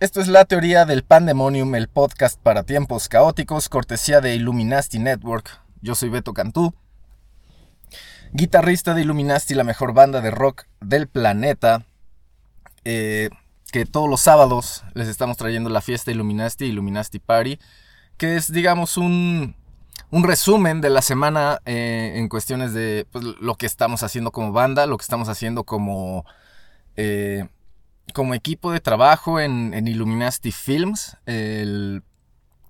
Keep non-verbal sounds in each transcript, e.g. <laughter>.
Esto es la teoría del pandemonium, el podcast para tiempos caóticos, cortesía de Illuminati Network. Yo soy Beto Cantú, guitarrista de Illuminati, la mejor banda de rock del planeta. eh, que todos los sábados les estamos trayendo la fiesta Illuminati, Illuminati Party, que es, digamos, un, un resumen de la semana eh, en cuestiones de pues, lo que estamos haciendo como banda, lo que estamos haciendo como, eh, como equipo de trabajo en, en Illuminati Films,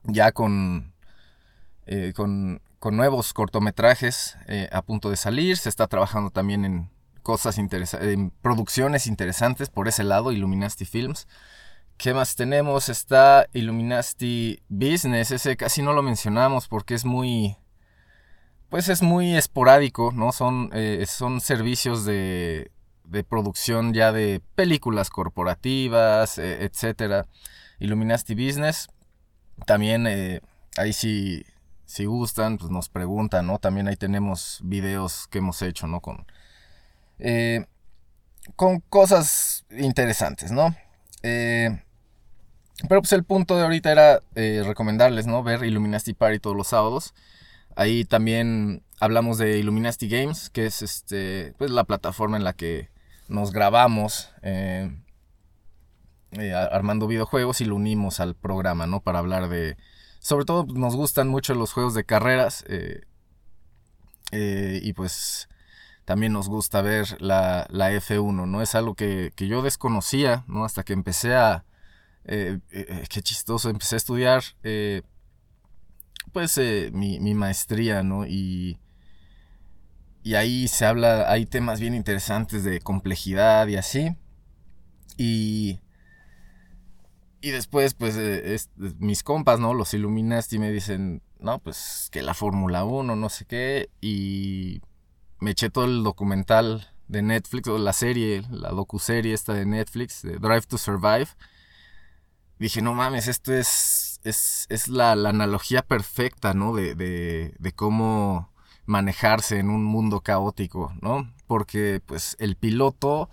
ya con, eh, con, con nuevos cortometrajes a punto de salir. Se está trabajando también en cosas interesantes, en producciones interesantes por ese lado, Illuminati Films. ¿Qué más tenemos? Está Illuminati Business, ese casi no lo mencionamos porque es muy, pues es muy esporádico, ¿no? Son, eh, son servicios de, de producción ya de películas corporativas, eh, etcétera. Illuminati Business, también eh, ahí sí, si gustan, pues nos preguntan, ¿no? También ahí tenemos videos que hemos hecho, ¿no? Con, eh, con cosas interesantes, ¿no? Eh, pero pues el punto de ahorita era eh, recomendarles, ¿no? Ver Illuminati Party todos los sábados. Ahí también hablamos de Illuminati Games, que es este, pues la plataforma en la que nos grabamos eh, eh, armando videojuegos y lo unimos al programa, ¿no? Para hablar de... Sobre todo pues, nos gustan mucho los juegos de carreras y pues también nos gusta ver la, la F1, ¿no? Es algo que, que yo desconocía, ¿no? Hasta que empecé a... eh, eh, qué chistoso, empecé a estudiar eh, pues eh, mi, mi maestría, ¿no? Y, y ahí se habla, hay temas bien interesantes de complejidad y así. Y, y después, pues, eh, es- mis compas, ¿no? Los Illuminati me dicen, no, pues, que la Fórmula 1, no sé qué. Y me eché todo el documental de Netflix, o la serie, la docuserie esta de Netflix, de Drive to Survive. Dije, no mames, esto es, es, es la, analogía perfecta, ¿no? De, de, de cómo manejarse en un mundo caótico, ¿no? Porque, pues, el piloto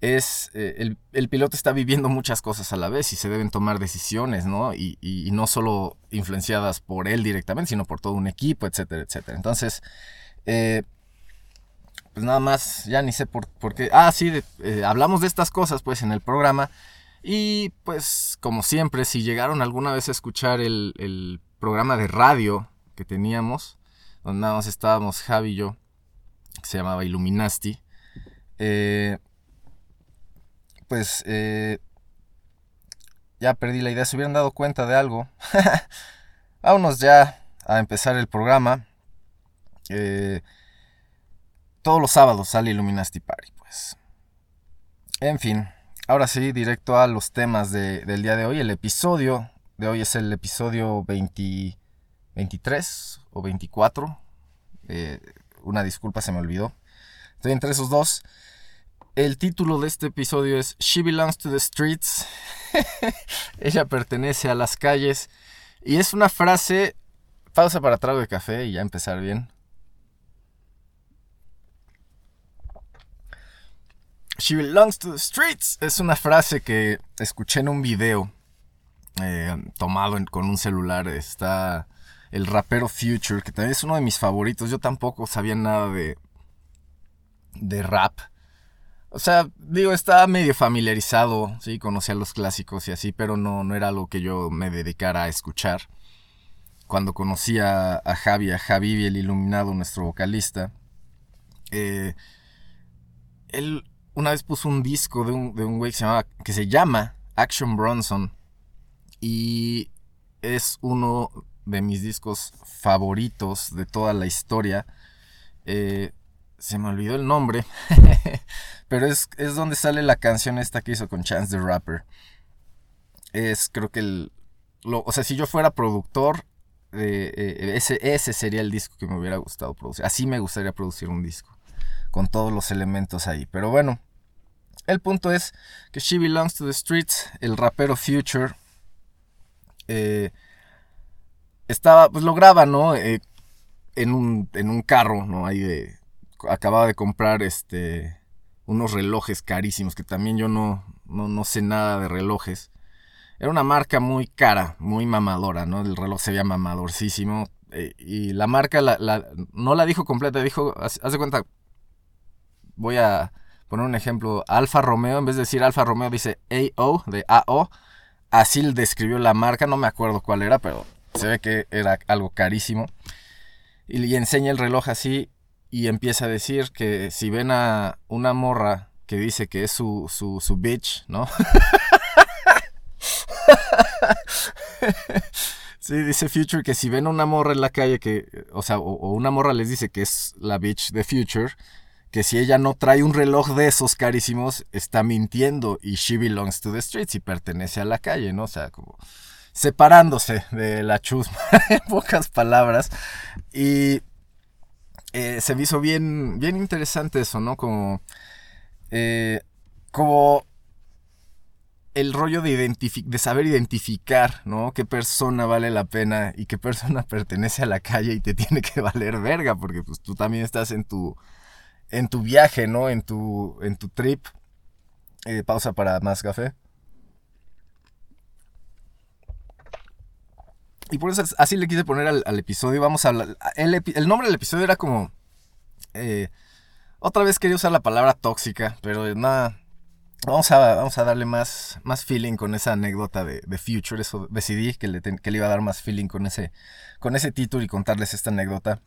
es, eh, el, el piloto está viviendo muchas cosas a la vez y se deben tomar decisiones, ¿no? Y, y- no solo influenciadas por él directamente, sino por todo un equipo, etcétera, etcétera. Entonces, eh, pues nada más, ya ni sé por, por qué. Ah, sí, eh, hablamos de estas cosas pues en el programa. Y pues como siempre, si llegaron alguna vez a escuchar el, el programa de radio que teníamos, donde nada más estábamos Javi y yo, que se llamaba Illuminati, eh, pues eh, ya perdí la idea. Se hubieran dado cuenta de algo. <laughs> Vámonos ya a empezar el programa. Eh, todos los sábados sale Illuminati Party, pues. En fin, ahora sí, directo a los temas de- del día de hoy. El episodio de hoy es el episodio 20 23 o 24. Eh, una disculpa, se me olvidó. Estoy entre esos dos. El título de este episodio es She Belongs to the Streets. <laughs> Ella pertenece a las calles. Y es una frase. Pausa para trago de café y ya empezar bien. She belongs to the streets. Es una frase que escuché en un video eh, tomado con un celular. Está el rapero Future, que también es uno de mis favoritos. Yo tampoco sabía nada de, de rap. O sea, digo, estaba medio familiarizado, sí, conocía los clásicos y así, pero no, no era algo que yo me dedicara a escuchar. Cuando conocí a, a Javi, a Javi, el iluminado, nuestro vocalista, eh, él una vez puso un disco de un, de un güey que se, llama, que se llama Action Bronson y es uno de mis discos favoritos de toda la historia. Eh, se me olvidó el nombre, <laughs> pero es, es donde sale la canción esta que hizo con Chance the Rapper. Es creo que el... Lo, o sea, si yo fuera productor, eh, eh, ese, ese sería el disco que me hubiera gustado producir. Así me gustaría producir un disco, con todos los elementos ahí. Pero bueno, el punto es que She Belongs to the Streets, el rapero Future, eh, estaba, pues lo graba, ¿no? Eh, en, un, en un carro, ¿no? Ahí de, acababa de comprar este, unos relojes carísimos, que también yo no, no, no sé nada de relojes. Era una marca muy cara, muy mamadora, ¿no? El reloj se veía mamadorcísimo. eh, y la marca la, no la dijo completa, dijo, haz de cuenta, voy a poner un ejemplo, Alfa Romeo, en vez de decir Alfa Romeo, dice AO, de AO. Así le describió la marca, no me acuerdo cuál era, pero se ve que era algo carísimo. Y le enseña el reloj así y empieza a decir que si ven a una morra que dice que es su, su, su bitch, ¿no? <laughs> Sí, dice Future que si ven a una morra en la calle que, o sea, o, o una morra les dice que es la bitch de Future, que si ella no trae un reloj de esos carísimos, está mintiendo y she belongs to the streets y pertenece a la calle, ¿no? O sea, como separándose de la chusma, <laughs> en pocas palabras. Y eh, se me hizo bien, bien interesante eso, ¿no? Como, eh, como el rollo de, de saber identificar, ¿no? Qué persona vale la pena y qué persona <laughs> pertenece a la calle y te tiene que valer verga, porque pues tú también estás en tu, en tu viaje, ¿no? En tu, en tu trip. Eh, pausa para más café. Y por eso es- así le quise poner al, episodio. Vamos a hablar. El, el nombre del episodio era como. eh, otra vez quería usar la palabra tóxica, pero nada. Vamos a, vamos a darle más, más feeling con esa anécdota de, de Future. Eso decidí que le, que le iba a dar más feeling con ese, con ese título y contarles esta anécdota.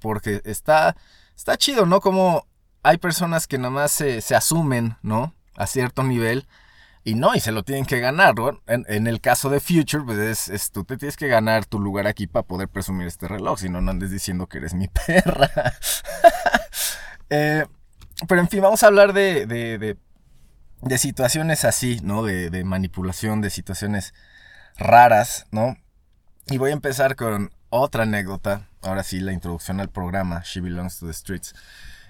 Porque está, está chido, ¿no? Como hay personas que nada más se, se asumen, ¿no? A cierto nivel. Y no, y se lo tienen que ganar, ¿no? En, el caso de Future, pues es, tú te tienes que ganar tu lugar aquí para poder presumir este reloj, si no, no andes diciendo que eres mi <laughs> perra. <laughs> Eh, pero en fin, vamos a hablar de, de, de- situaciones así, ¿no? De manipulación, de situaciones raras, ¿no? Y voy a empezar con otra anécdota. Ahora sí, la introducción al programa She Belongs to the Streets.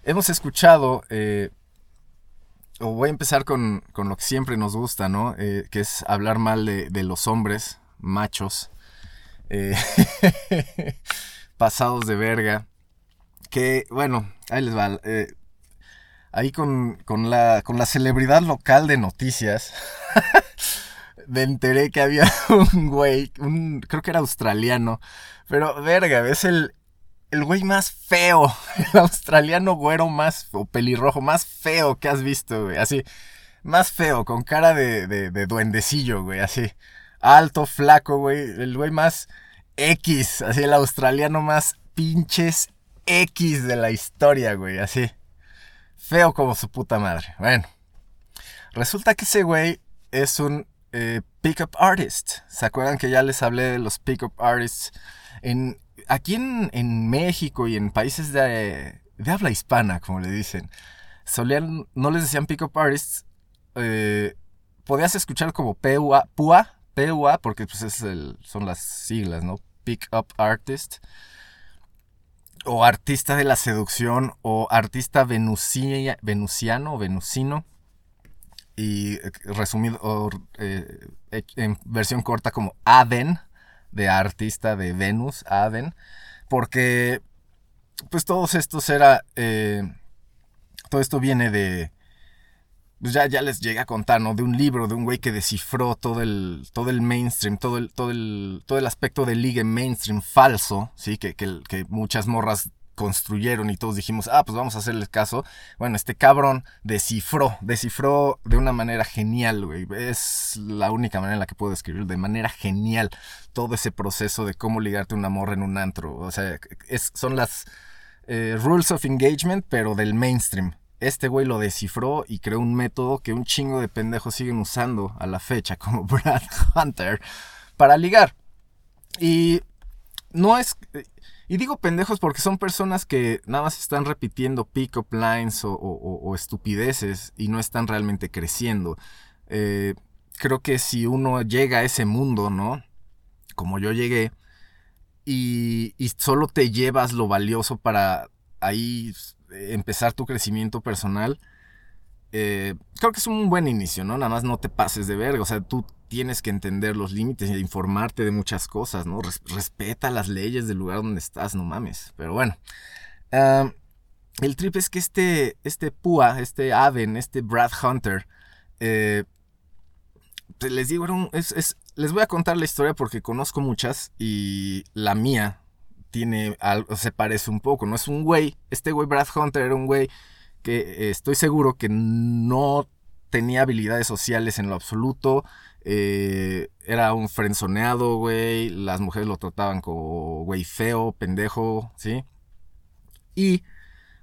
Hemos escuchado, eh, o voy a empezar con, con lo que siempre nos gusta, ¿no? Eh, que es hablar mal de, los hombres, machos, eh, <laughs> pasados de verga. Que, bueno, ahí les va. ahí con, con la, con la celebridad local de noticias. <laughs> me enteré que había <laughs> un güey, creo que era australiano, pero verga, es el, el güey más feo, <laughs> el australiano güero más, o pelirrojo más feo que has visto, güey, así, más feo, con cara de, de, de duendecillo, güey, así, alto, flaco, güey, el güey más X, así, el australiano más pinches X de la historia, güey, así, feo como su puta madre, bueno. Resulta que ese güey es un eh, pickup artist. ¿Se acuerdan que ya les hablé de los pickup artists? En, aquí en, México y en países de, de habla hispana, como le dicen, solían, no les decían pickup artists. eh, podías escuchar como PUA, PUA, PUA, porque pues es el- son las siglas, ¿no? Pickup artist. O artista de la seducción, o artista venusia- venusiano venusino y eh, resumido eh, eh, en versión corta como Aden de artista de Venus Aden porque pues todos estos era todo esto viene de pues ya, ya les llegué a contar, ¿no? De un libro, de un güey que descifró todo el, todo el mainstream, todo el, todo el, todo el aspecto de ligue mainstream falso, ¿sí? Que, que, que muchas morras construyeron y todos dijimos, ah, pues vamos a hacerles caso. Bueno, este cabrón descifró, descifró de una manera genial, güey. Es la única manera en la que puedo describir, de manera genial, todo ese proceso de cómo ligarte una morra en un antro. O sea, es, son las eh, rules of engagement, pero del mainstream. Este güey lo descifró y creó un método que un chingo de pendejos siguen usando a la fecha, como <laughs> Brad Hunter, para ligar. Y no es. Y digo pendejos porque son personas que nada más están repitiendo pick-up lines o, estupideces y no están realmente creciendo. Eh, creo que si uno llega a ese mundo, ¿no? Como yo llegué, y, solo te llevas lo valioso para ahí empezar tu crecimiento personal, eh, creo que es un buen inicio, ¿no? Nada más no te pases de verga, o sea, tú tienes que entender los límites y informarte de muchas cosas, ¿no? Res- respeta las leyes del lugar donde estás, no mames. Pero bueno. Ah, el trip es que este, este Pua, este Aven, este Brad Hunter, eh, les digo, es- es- les voy a contar la historia porque conozco muchas y la mía tiene se parece un poco, ¿no? Es un güey, este güey Brad Hunter era un güey que eh, estoy seguro que no tenía habilidades sociales en lo absoluto, eh, era un frenzoneado, güey, las mujeres lo trataban como güey feo, pendejo, ¿sí? Y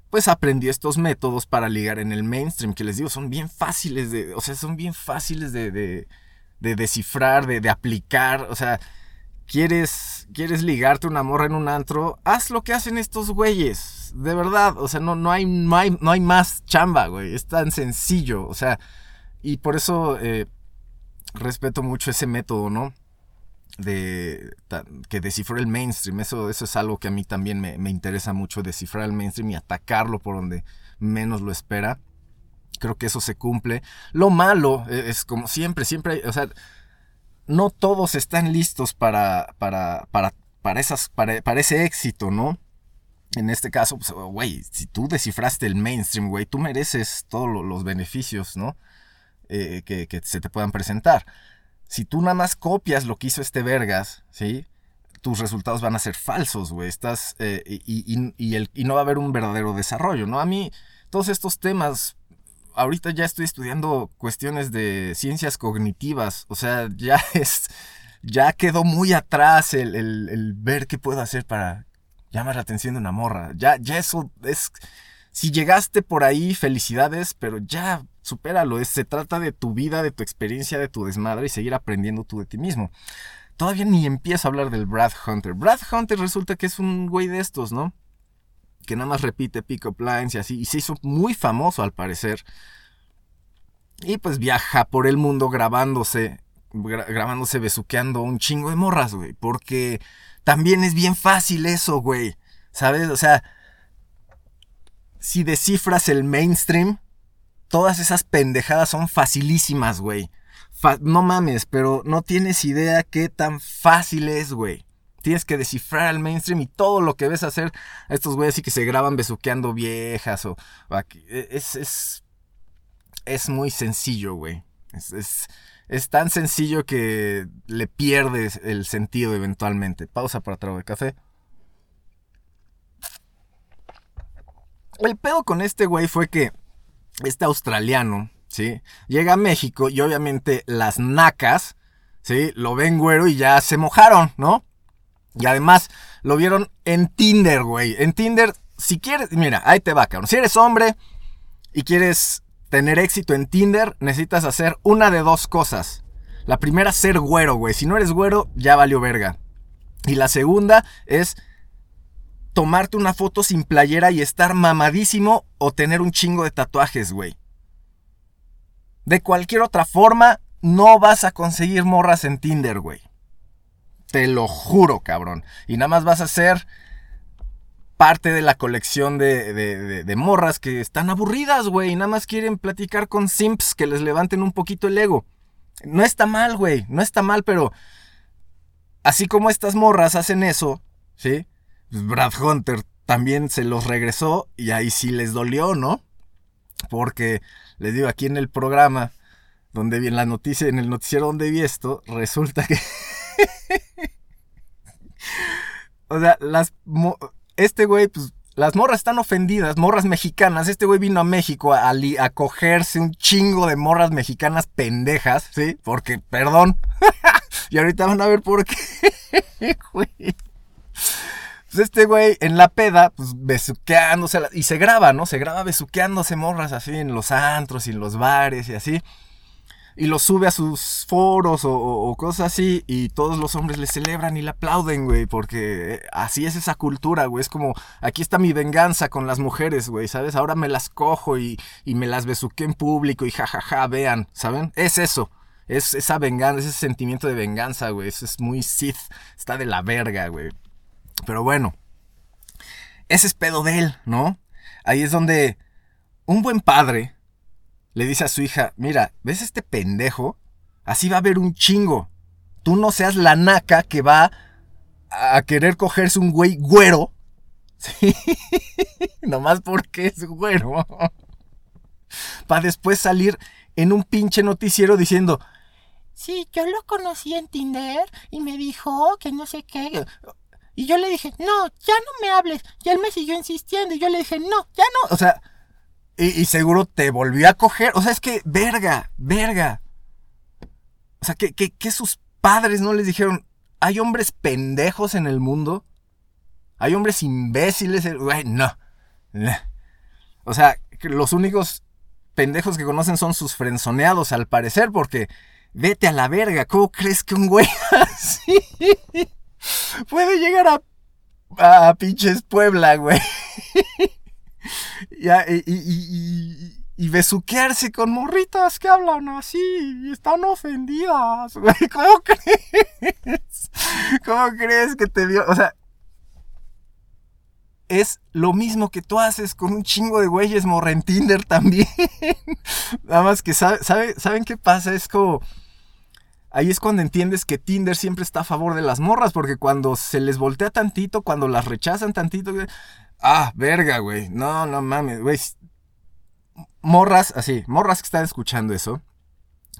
pues aprendió estos métodos para ligar en el mainstream, que les digo, son bien fáciles de, o sea, son bien fáciles de, de, de descifrar, de, de aplicar, o sea, quieres, quieres ligarte una morra en un antro, haz lo que hacen estos güeyes, de verdad, o sea, no, no, hay, no, hay, no hay más chamba, güey, es tan sencillo, o sea, y por eso eh, respeto mucho ese método, ¿no? De, que descifró el mainstream, eso, eso es algo que a mí también me, me interesa mucho, descifrar el mainstream y atacarlo por donde menos lo espera. Creo que eso se cumple. Lo malo eh, es como siempre, siempre, hay- o sea, no todos están listos para, para, para, para, esas, para, para ese éxito, ¿no? En este caso, pues, güey, si tú descifraste el mainstream, güey, tú mereces todos lo- los beneficios, ¿no? Eh, que, se te puedan presentar. Si tú nada más copias lo que hizo este Vergas, ¿sí? Tus resultados van a ser falsos, güey. Estás. eh, y, y- y no va a haber un verdadero desarrollo, ¿no? A mí, todos estos temas. Ahorita ya estoy estudiando cuestiones de ciencias cognitivas. O sea, <laughs> ya es. Ya quedó muy atrás el, el- el ver qué puedo hacer para llamar la atención de una morra. Ya, ya eso es. Si llegaste por ahí, felicidades, pero ya supéralo. Se trata de tu vida, de tu experiencia, de tu desmadre y seguir aprendiendo tú de ti mismo. Todavía ni empiezo a hablar del Brad Hunter. Brad Hunter resulta que es un güey de estos, ¿no? Que nada más repite pick-up lines y así. Y se hizo muy famoso al parecer. Y pues viaja por el mundo grabándose, gra- grabándose besuqueando un chingo de morras, güey. Porque también es bien fácil eso, güey. ¿Sabes? O sea, si descifras el mainstream, todas esas pendejadas son facilísimas, güey. No mames, pero no tienes idea qué tan fácil es, güey. Tienes que descifrar el mainstream y todo lo que ves hacer a estos güeyes así que se graban besuqueando viejas o... e, es, es, es muy sencillo, güey. Es, es, es tan sencillo que le pierdes el sentido eventualmente. Pausa para trago de café. El pedo con este güey fue que este australiano, ¿sí? Llega a México y obviamente las nacas, ¿sí? Lo ven güero y ya se mojaron, ¿no? Y además lo vieron en Tinder, güey. En Tinder, si quieres, mira, ahí te va, cabrón. Si eres hombre y quieres tener éxito en Tinder, necesitas hacer una de dos cosas. La primera, ser güero, güey. Si no eres güero, ya valió verga. Y la segunda es tomarte una foto sin playera y estar mamadísimo o tener un chingo de tatuajes, güey. De cualquier otra forma, no vas a conseguir morras en Tinder, güey. Te lo juro, cabrón. Y nada más vas a ser parte de la colección de, de- morras que están aburridas, güey. y Nada más quieren platicar con simps que les levanten un poquito el ego. No está mal, güey. No está mal, pero así como estas morras hacen eso, ¿sí? Pues Brad Hunter también se los regresó y ahí sí les dolió, ¿no? Porque les digo, aquí en el programa, donde vi en la noticia, en el noticiero donde vi esto, resulta que. <laughs> o sea, las. Este güey, pues. Las morras están ofendidas, morras mexicanas. Este güey vino a México a, li- a cogerse un chingo de morras mexicanas pendejas, ¿sí? Porque, perdón. <laughs> y ahorita van a ver por qué, <laughs> güey. Pues este güey en la peda, pues besuqueándose. Y se graba, ¿no? Se graba besuqueándose morras así en los antros y en los bares y así. y lo sube a sus foros o, cosas así y todos los hombres le celebran y le aplauden, güey, porque eh, así es esa cultura, güey. Es como, aquí está mi venganza con las mujeres, güey, ¿sabes? Ahora me las cojo y, y me las besuqué en público y jajaja, vean, ¿saben? Es eso. Es esa venganza, ese sentimiento de venganza, güey. Es muy Sith. Está de la verga, güey. Pero bueno, ese es pedo de él, ¿no? Ahí es donde un buen padre le dice a su hija, mira, ¿ves este pendejo? Así va a haber un chingo. Tú no seas la naca que va a querer cogerse un güey güero. <laughs> Sí. Nomás porque es güero. Para después salir en un pinche noticiero diciendo, sí, yo lo conocí en Tinder y me dijo que no sé qué. Y yo le dije, no, ya no me hables. Y él me siguió insistiendo y yo le dije, no, ya no. O sea, y, seguro te volvió a coger. O sea, es que, verga, verga. O sea, que, que, sus padres no les dijeron, hay hombres pendejos en el mundo. Hay hombres imbéciles. Güey, no. No. O sea, los únicos pendejos que conocen son sus frenzoneados, al parecer, porque vete a la verga. ¿Cómo crees que un güey <laughs> así puede llegar a, a pinches Puebla, güey? <laughs> Y, y, y, y- besuquearse con morritas que hablan así y están ofendidas, güey. <laughs> ¿Cómo crees? ¿Cómo crees que te dio? O sea, es lo mismo que tú haces con un chingo de güeyes morra en Tinder también. <laughs> Nada más que sabe- ¿saben qué pasa? Es como... Ahí es cuando entiendes que Tinder siempre está a favor de las morras, porque cuando se les voltea tantito, cuando las rechazan tantito, ah, verga, güey, no, no mames, güey. Morras, así, morras que están escuchando eso,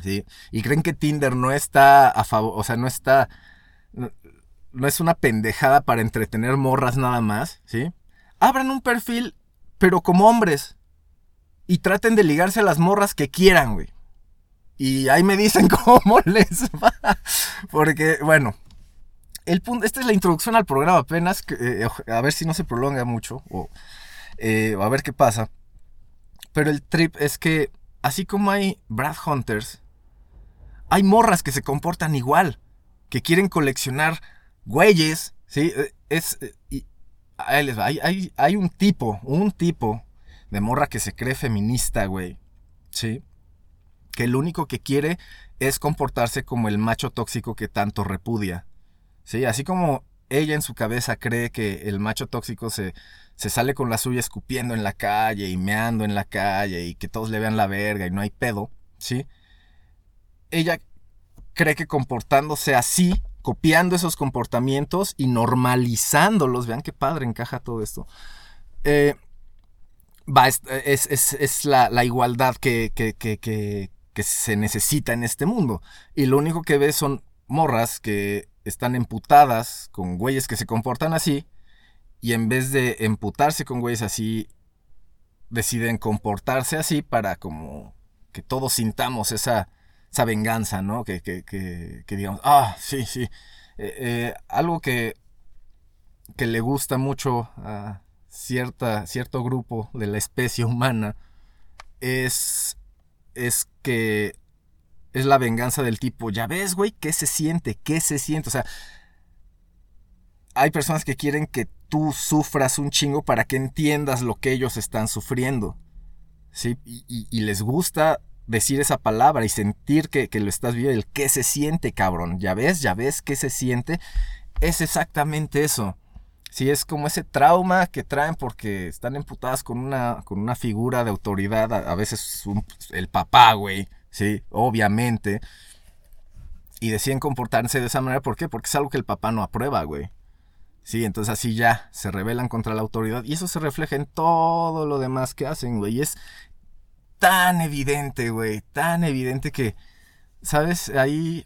¿sí? Y creen que Tinder no está a favor, o sea, no está, no es una pendejada para entretener morras nada más, ¿sí? Abran un perfil, pero como hombres, y traten de ligarse a las morras que quieran, güey. Y ahí me dicen <laughs> cómo les va. Porque, bueno, el punto, esta es la introducción al programa apenas. eh, a ver si no se prolonga mucho. O, eh, a ver qué pasa. Pero el trip es que, así como hay Brad Hunters, hay morras que se comportan igual. Que quieren coleccionar güeyes. ¿Sí? Eh, Es. eh, ahí les va. Hay, hay, hay un tipo, un tipo de morra que se cree feminista, güey. ¿Sí? Que lo único que quiere es comportarse como el macho tóxico que tanto repudia. Sí, así como ella en su cabeza cree que el macho tóxico se, se sale con la suya escupiendo en la calle y meando en la calle y que todos le vean la verga y no hay pedo, ¿sí? Ella cree que comportándose así, copiando esos comportamientos y normalizándolos, vean qué padre encaja todo esto, eh, va, es, es, es- es la, la igualdad que, que, que, que, se necesita en este mundo. Y lo único que ves son morras que están emputadas con güeyes que se comportan así. Y en vez de emputarse con güeyes así, deciden comportarse así para como que todos sintamos esa, esa venganza, ¿no? Que, que, que, que digamos, ah, sí, sí. Eh, eh, algo que, que le gusta mucho a cierta, cierto grupo de la especie humana es, es que es la venganza del tipo, ya ves, güey, ¿qué se siente? ¿Qué se siente? O sea, hay personas que quieren que tú sufras un chingo para que entiendas lo que ellos están sufriendo. ¿Sí? Y, les gusta decir esa palabra y sentir que, que lo estás viendo, el qué se siente, cabrón. Ya ves, ya ves qué se siente. Es exactamente eso. Sí, es como ese trauma que traen porque están emputadas con una, con una figura de autoridad, a, veces el papá, güey, sí, obviamente. Y deciden comportarse de esa manera, ¿por qué? Porque es algo que el papá no aprueba, güey. Sí, entonces así ya se rebelan contra la autoridad y eso se refleja en todo lo demás que hacen, güey. Y es tan evidente, güey, tan evidente que, ¿sabes? Ahí...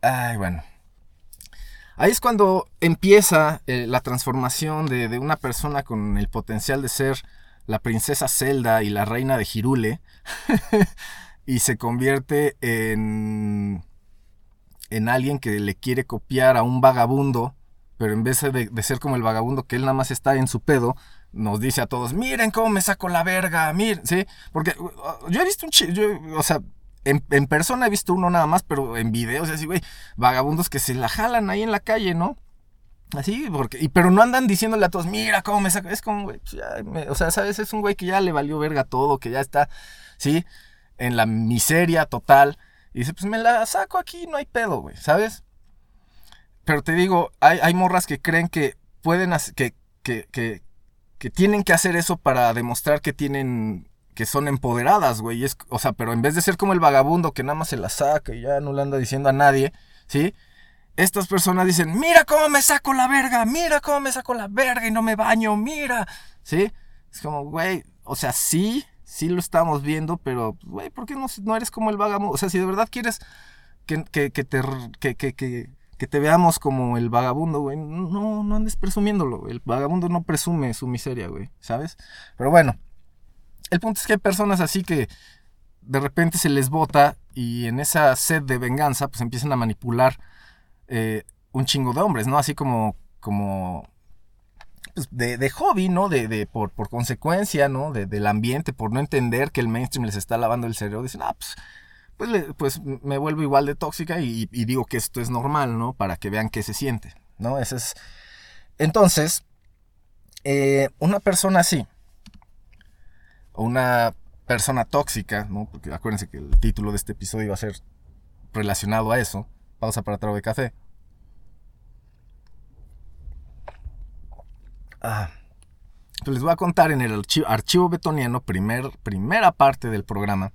Ay, bueno. Ahí es cuando empieza eh, la transformación de, una persona con el potencial de ser la princesa Zelda y la reina de Hirule <laughs> y se convierte en en alguien que le quiere copiar a un vagabundo, pero en vez de, ser como el vagabundo que él nada más está en su pedo, nos dice a todos, miren cómo me saco la verga, miren, ¿sí? Porque uh, yo he visto un yo, o sea, en, persona he visto uno nada más, pero en videos así, güey, vagabundos que se la jalan ahí en la calle, ¿no? Así, porque, y, pero no andan diciéndole a todos, mira cómo me saco. Es como, güey, pues o sea, ¿sabes? Es un güey que ya le valió verga todo, que ya está, ¿sí? En la miseria total. Y dice, pues me la saco aquí, no hay pedo, güey, ¿sabes? Pero te digo, hay, hay morras que creen que pueden hacer, que, que, que, que tienen que hacer eso para demostrar que tienen, que son empoderadas, güey. es- o sea, pero en vez de ser como el vagabundo que nada más se la saca y ya no le anda diciendo a nadie, ¿sí? Estas personas dicen, mira cómo me saco la verga, mira cómo me saco la verga y no me baño, mira, ¿sí? Es como, güey, o sea, sí, sí lo estamos viendo, pero, güey, ¿por qué no, no eres como el vagabundo? O sea, si de verdad quieres que, que, te, veamos como el vagabundo, güey, no, no andes presumiéndolo. El vagabundo no presume su miseria, güey, ¿sabes? Pero bueno, el punto es que hay personas así que de repente se les bota y en esa sed de venganza, pues empiezan a manipular eh, un chingo de hombres, ¿no? Así como, como pues, de, de hobby, ¿no? De, de por, por consecuencia, ¿no? De- del ambiente, por no entender que el mainstream les está lavando el cerebro. Dicen, ah, pues, pues, pues me vuelvo igual de tóxica y, y digo que esto es normal, ¿no? Para que vean qué se siente, ¿no? Ese es... Entonces, eh, una persona así, o una persona tóxica, ¿no? Porque acuérdense que el título de este episodio va a ser relacionado a eso. Pausa para trago de café. Ah. Pues les voy a contar en el archivo, archivo betoniano, primer, primera parte del programa.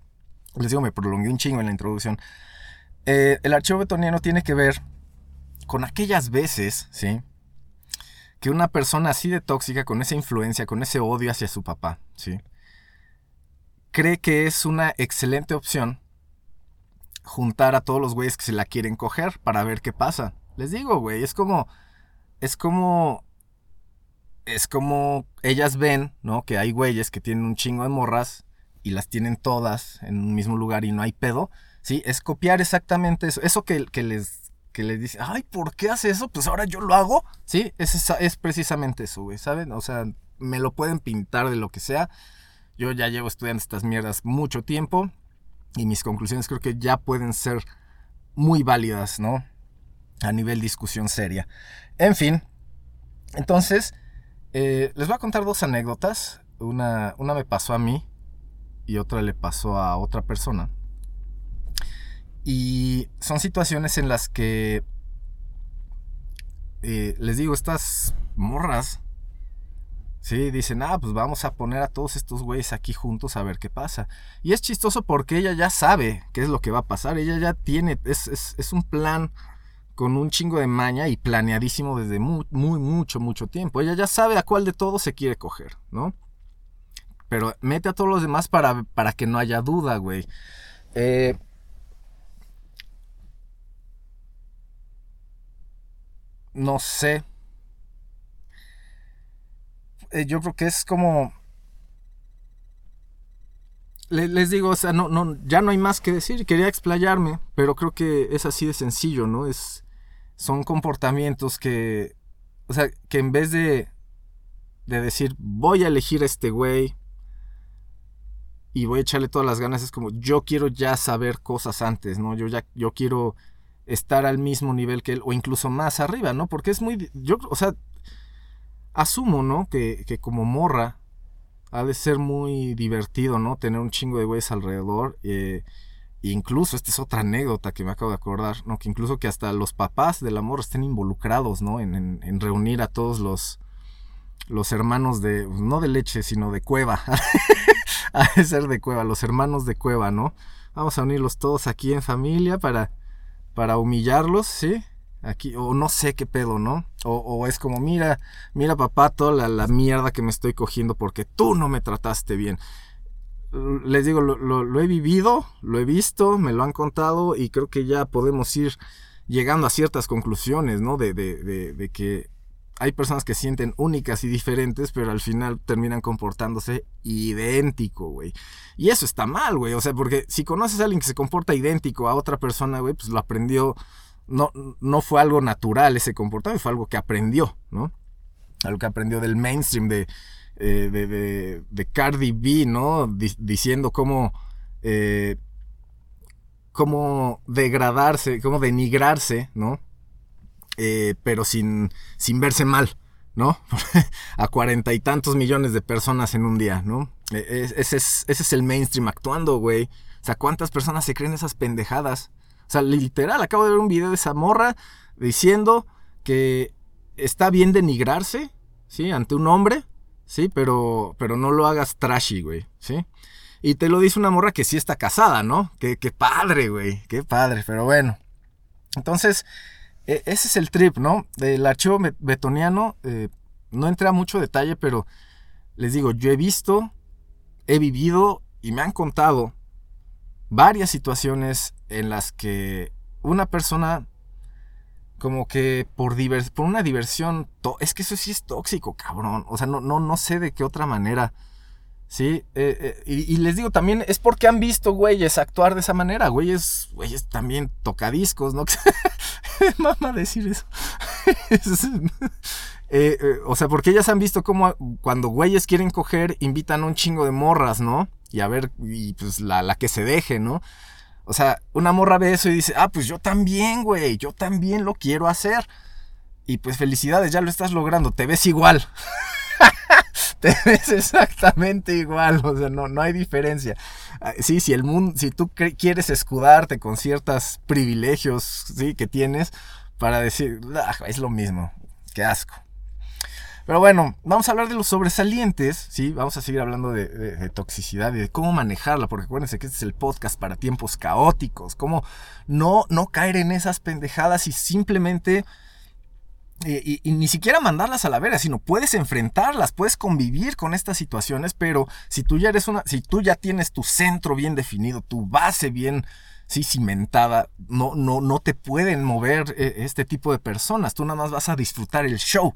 Les digo, me prolongué un chingo en la introducción. Eh, el archivo betoniano tiene que ver con aquellas veces, ¿sí? Que una persona así de tóxica, con esa influencia, con ese odio hacia su papá, ¿sí? Cree que es una excelente opción juntar a todos los güeyes que se la quieren coger para ver qué pasa. Les digo, güey, es como. Es como. Es como ellas ven, ¿no? Que hay güeyes que tienen un chingo de morras y las tienen todas en un mismo lugar y no hay pedo. Sí, es copiar exactamente eso. Eso que, que les, que les dice, ay, ¿por qué hace eso? Pues ahora yo lo hago. Sí, es, es precisamente eso, güey, ¿saben? O sea, me lo pueden pintar de lo que sea. Yo ya llevo estudiando estas mierdas mucho tiempo y mis conclusiones creo que ya pueden ser muy válidas, ¿no? A nivel discusión seria. En fin, entonces, eh, les voy a contar dos anécdotas. Una, una me pasó a mí y otra le pasó a otra persona. Y son situaciones en las que, eh, les digo, estas morras, sí, dicen, ah, pues vamos a poner a todos estos güeyes aquí juntos a ver qué pasa. Y es chistoso porque ella ya sabe qué es lo que va a pasar. Ella ya tiene, es, es, un plan con un chingo de maña y planeadísimo desde muy, muy, mucho, mucho tiempo. Ella ya sabe a cuál de todos se quiere coger, ¿no? Pero mete a todos los demás para, para que no haya duda, güey. Eh, no sé. Eh, yo creo que es como... Le- les digo, o sea, no, no, ya no hay más que decir. Quería explayarme, pero creo que es así de sencillo, ¿no? Es, son comportamientos que, o sea, que en vez de, de decir, voy a elegir a este güey y voy a echarle todas las ganas, es como, yo quiero ya saber cosas antes, ¿no? Yo ya, yo quiero estar al mismo nivel que él o incluso más arriba, ¿no? Porque es muy, yo, o sea, asumo, ¿no? Que, que como morra ha de ser muy divertido, ¿no? Tener un chingo de güeyes alrededor. eh, incluso, esta es otra anécdota que me acabo de acordar, ¿no? Que incluso que hasta los papás del amor estén involucrados, ¿no? En, en- en reunir a todos los, los hermanos de, no de leche, sino de cueva. <laughs> ha de ser de cueva, los hermanos de cueva, ¿no? Vamos a unirlos todos aquí en familia para, para humillarlos, ¿sí? Aquí, o no sé qué pedo, ¿no? O, o es como, mira, mira papá, toda la, la mierda que me estoy cogiendo porque tú no me trataste bien. Les digo, lo, lo- lo he vivido, lo he visto, me lo han contado y creo que ya podemos ir llegando a ciertas conclusiones, ¿no? De, de, de, de que hay personas que sienten únicas y diferentes, pero al final terminan comportándose idéntico, güey. Y eso está mal, güey. O sea, porque si conoces a alguien que se comporta idéntico a otra persona, güey, pues lo aprendió. No, no fue algo natural ese comportamiento, fue algo que aprendió, ¿no? Algo que aprendió del mainstream, de, eh, de, de, Cardi B, ¿no? Di- diciendo cómo. eh, cómo degradarse, cómo denigrarse, ¿no? Eh, pero sin, sin verse mal, ¿no? <laughs> a cuarenta y tantos millones de personas en un día, ¿no? E- e- Ese es, ese es el mainstream actuando, güey. O sea, ¿cuántas personas se creen esas pendejadas? O sea, literal, acabo de ver un video de esa morra diciendo que está bien denigrarse, ¿sí? Ante un hombre, ¿sí? Pero, pero no lo hagas trashy, güey, ¿sí? Y te lo dice una morra que sí está casada, ¿no? Qué, padre, güey, qué padre, pero bueno. Entonces, e- ese es el trip, ¿no? Del archivo bet- betoniano, eh, no entré a mucho detalle, pero les digo, yo he visto, he vivido y me han contado varias situaciones en las que una persona como que por, divers- por una diversión, es que eso sí es tóxico, cabrón. O sea, no, no, no sé de qué otra manera. Sí, eh, eh, y, les digo también, es porque han visto güeyes actuar de esa manera, güeyes, güeyes también tocadiscos, ¿no? <laughs> Mamá decir eso. Es- <laughs> eh, o sea, porque ellas han visto cómo cuando güeyes quieren coger, invitan a un chingo de morras, ¿no? Y a ver, y pues la, la que se deje, ¿no? O sea, una morra ve eso y dice, ah, pues yo también, güey, yo también lo quiero hacer. Y pues felicidades, ya lo estás logrando, te ves igual. <laughs> te ves exactamente igual, o sea, no, no hay diferencia. Ah, Sí, si el mundo, si tú quieres escudarte con ciertos privilegios, sí, que tienes, para decir, "Ah, es lo mismo, qué asco. Pero bueno, vamos a hablar de los sobresalientes, ¿sí? Vamos a seguir hablando de, toxicidad y de cómo manejarla, porque acuérdense que este es el podcast para tiempos caóticos, cómo no, no caer en esas pendejadas y simplemente... eh, y, ni siquiera mandarlas a la verga, sino puedes enfrentarlas, puedes convivir con estas situaciones, pero si tú ya eres una, si tú ya tienes tu centro bien definido, tu base bien sí, cimentada, no, no, no te pueden mover eh, este tipo de personas. Tú nada más vas a disfrutar el show.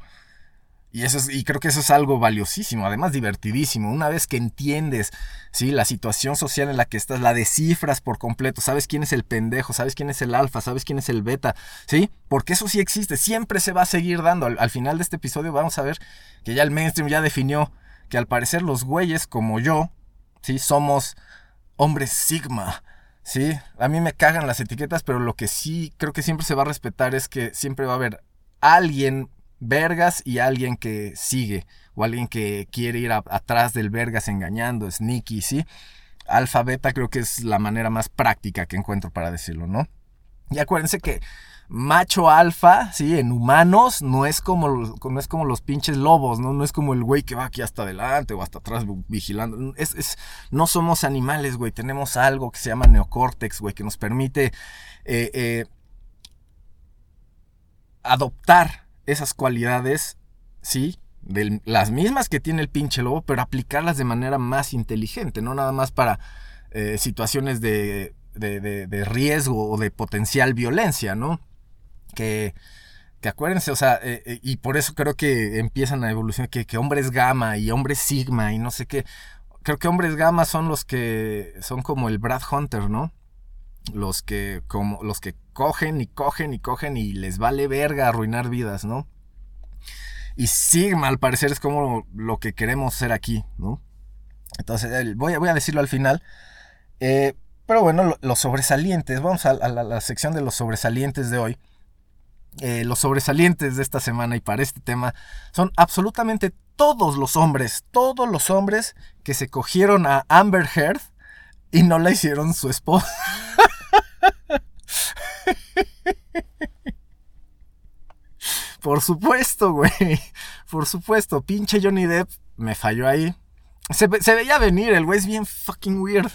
Y, eso es, y creo que eso es algo valiosísimo, además divertidísimo. Una vez que entiendes ¿sí? la situación social en la que estás, la descifras por completo, sabes quién es el pendejo, sabes quién es el alfa, sabes quién es el beta, ¿sí? Porque eso sí existe, siempre se va a seguir dando. Al, al final de este episodio vamos a ver que ya el mainstream ya definió que al parecer los güeyes como yo, ¿sí? Somos hombres sigma. Sí, a mí me cagan las etiquetas, pero lo que sí creo que siempre se va a respetar es que siempre va a haber alguien vergas y alguien que sigue o alguien que quiere ir atrás del vergas engañando, sneaky, ¿sí? Alfa, beta creo que es la manera más práctica que encuentro para decirlo, ¿no? Y acuérdense que macho alfa, ¿sí? En humanos no es como, no es como los pinches lobos, ¿no? No es como el güey que va aquí hasta adelante o hasta atrás vigilando. Es, es- no somos animales, güey. Tenemos algo que se llama neocórtex, güey, que nos permite eh, eh, adoptar esas cualidades, ¿sí? De las mismas que tiene el pinche lobo, pero aplicarlas de manera más inteligente, no nada más para eh, situaciones de, de, de- riesgo o de potencial violencia, ¿no? Que, que acuérdense, o sea, eh, eh, y por eso creo que empiezan a evolucionar, que, que hombres gamma y hombres sigma y no sé qué. Creo que hombres gamma son los que son como el Brad Hunter, ¿no? Los que, como, los que cogen y cogen y cogen y les vale verga arruinar vidas, ¿no? Y Sigma, al parecer, es como lo que queremos ser aquí, ¿no? Entonces, voy, a- voy a decirlo al final. Eh, pero bueno, lo- los sobresalientes, vamos a, la sección de los sobresalientes de hoy. Eh, los sobresalientes de esta semana y para este tema son absolutamente todos los hombres, todos los hombres que se cogieron a Amber Heard y no la hicieron su esposa. Por supuesto, güey. Por supuesto. Pinche Johnny Depp me falló ahí. Se, ve- se veía venir, el güey es bien fucking weird.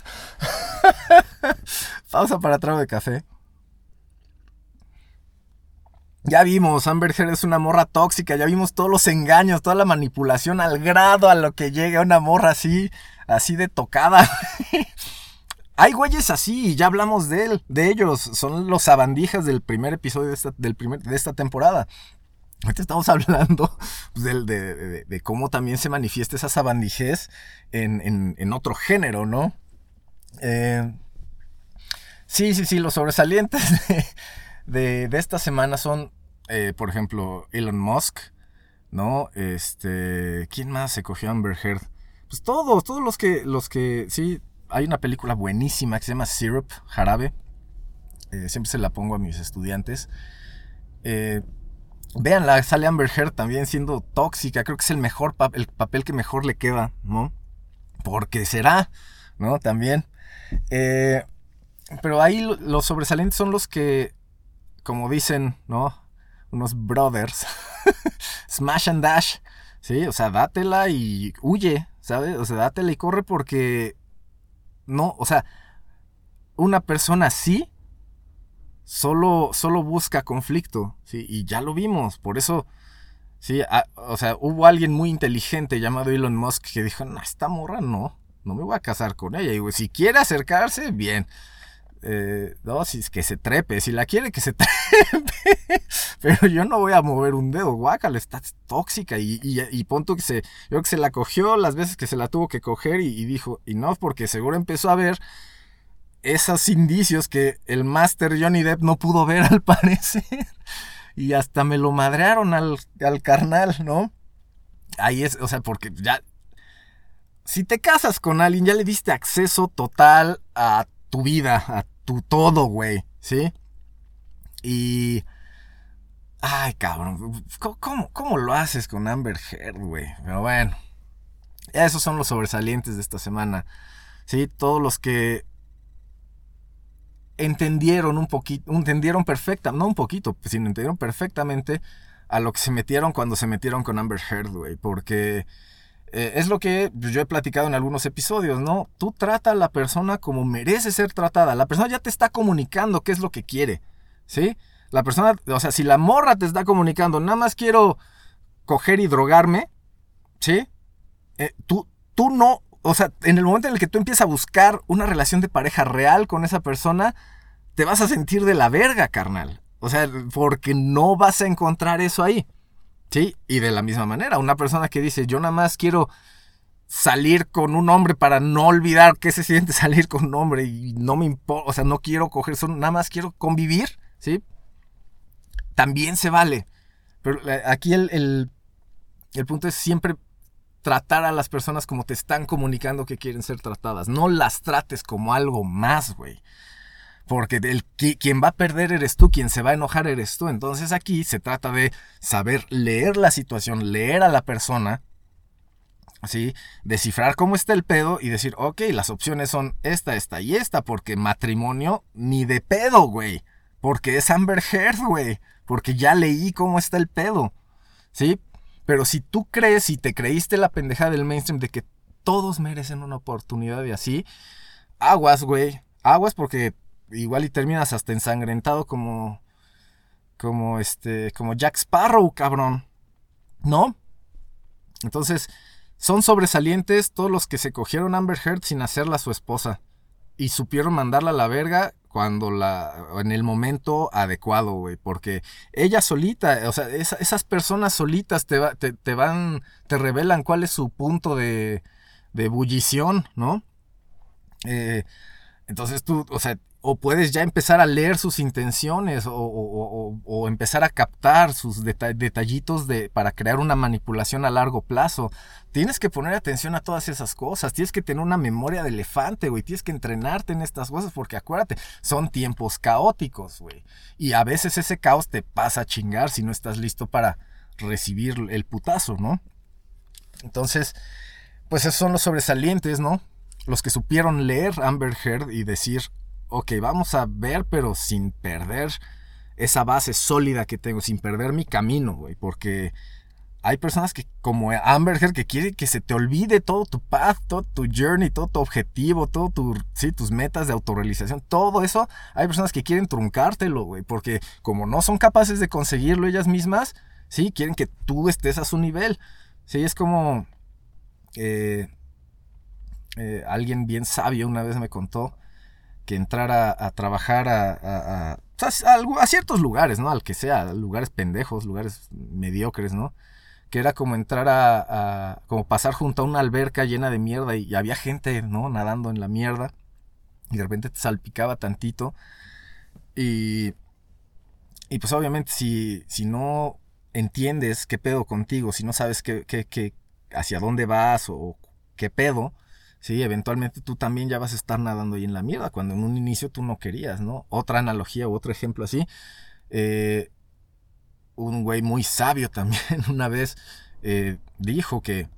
Pausa para trago de café. Ya vimos, Amber Heard es una morra tóxica, ya vimos todos los engaños, toda la manipulación al grado a lo que llega una morra así, así de tocada. Hay güeyes así, ya hablamos de él, de ellos, son los sabandijas del primer episodio de esta, temporada. Ahorita estamos <laughs> hablando pues, de, cómo también se manifiesta esa sabandijez en, otro género, ¿no? Eh, sí, sí, sí, los sobresalientes <laughs> de, esta semana son, eh, por ejemplo, Elon Musk, ¿no? Este, ¿quién más se cogió Amber Heard? Pues todos, todos los que, los que, sí, hay una película buenísima que se llama Syrup, Jarabe, Eh, siempre se la pongo a mis estudiantes. Eh, Véanla, sale Amber Heard también siendo tóxica. Creo que es el mejor el papel que mejor le queda, ¿no? Porque será, ¿no? También. Eh, pero ahí los sobresalientes son los que, como dicen, ¿no? Unos brothers. <laughs> Smash and dash. Sí, o sea, dátela y huye, ¿sabes? O sea, dátela y corre porque. No, o sea, una persona así solo, solo busca conflicto, ¿sí? Y ya lo vimos, por eso, sí, o sea, hubo alguien muy inteligente llamado Elon Musk que dijo, no, esta morra no, no me voy a casar con ella. Y si quiere acercarse, bien. Eh, no, si es que se trepe, si la quiere que se <laughs> trepe, pero yo no voy a mover un dedo, guácala, está tóxica y, y, punto que se, yo que se la cogió las veces que se la tuvo que coger y, y dijo, y no, porque seguro empezó a ver esos indicios que el Master Johnny Depp no pudo ver <laughs> al parecer. Y hasta me lo madrearon al, al carnal, ¿no? Ahí es, o sea, porque ya... Si te casas con alguien, ya le diste acceso total a tu vida, a tu todo, güey, ¿sí? Y... Ay, cabrón, ¿cómo, cómo lo haces con Amber Heard, güey? Pero bueno, esos son los sobresalientes de esta semana. Sí, todos los que entendieron un poquito, entendieron perfecta, no un poquito, sino entendieron perfectamente a lo que se metieron cuando se metieron con Amber Heard, güey, porque eh, es lo que yo he platicado en algunos episodios, ¿no? Tú trata a la persona como merece ser tratada, la persona ya te está comunicando qué es lo que quiere, ¿sí? La persona, o sea, si la morra te está comunicando, nada más quiero coger y drogarme, ¿sí? Eh, tú, tú no, o sea, en el momento en el que tú empiezas a buscar una relación de pareja real con esa persona, te vas a sentir de la verga, carnal. O sea, porque no vas a encontrar eso ahí. ¿Sí? Y de la misma manera, una persona que dice, yo nada más quiero salir con un hombre para no olvidar qué se siente <laughs> salir con un hombre y no me importa, o sea, no quiero coger eso, nada más quiero convivir, ¿sí? También se vale. Pero eh, aquí el, el, el punto es siempre tratar a las personas como te están comunicando que quieren ser tratadas. No las trates como algo más, güey. Porque el, quien va a perder eres tú, quien se va a enojar eres tú. Entonces aquí se trata de saber leer la situación, leer a la persona, ¿sí? Descifrar cómo está el pedo y decir, ok, las opciones son esta, esta y esta, porque matrimonio ni de pedo, güey. Porque es Amber Heard, güey. Porque ya leí cómo está el pedo. ¿Sí? Pero si tú crees y te creíste la pendeja del mainstream de que todos merecen una oportunidad y así, aguas, güey. Aguas porque igual y terminas hasta ensangrentado como como este como Jack Sparrow, cabrón. ¿No? Entonces, son sobresalientes todos los que se cogieron Amber Heard sin hacerla su esposa y supieron mandarla a la verga cuando la en el momento adecuado, güey, porque ella solita, o sea, esas personas solitas te, te, van, te revelan cuál es su punto de, de ebullición, ¿no? Eh, entonces tú, o sea, o puedes ya empezar a leer sus intenciones o, empezar a captar sus detallitos de, para crear una manipulación a largo plazo. Tienes que poner atención a todas esas cosas, tienes que tener una memoria de elefante, güey, tienes que entrenarte en estas cosas porque acuérdate, son tiempos caóticos, güey. Y a veces ese caos te pasa a chingar si no estás listo para recibir el putazo, ¿no? Entonces, pues esos son los sobresalientes, ¿no? Los que supieron leer Amber Heard y decir, ok, vamos a ver, pero sin perder esa base sólida que tengo, sin perder mi camino, güey, porque hay personas que, como Amber que quiere que se te olvide todo tu path, todo tu journey, todo tu objetivo, todo tu, sí, tus metas de autorrealización, todo eso. Hay personas que quieren truncártelo, güey, porque como no son capaces de conseguirlo ellas mismas, sí, quieren que tú estés a su nivel. Sí, es como eh, eh, alguien bien sabio una vez me contó que entrar a, trabajar a, a, ciertos lugares, ¿no? Al que sea, lugares pendejos, lugares mediocres, ¿no? Que era como entrar a, como pasar junto a una alberca llena de mierda y, había gente, ¿no? Nadando en la mierda y de repente te salpicaba tantito y, y pues obviamente si, si no entiendes qué pedo contigo, si no sabes qué, qué, qué hacia dónde vas o qué pedo, Sí, eventualmente tú también ya vas a estar nadando ahí en la mierda, cuando en un inicio tú no querías, ¿no? Otra analogía u otro ejemplo así. eh, un güey muy sabio <laughs> también una vez eh, dijo que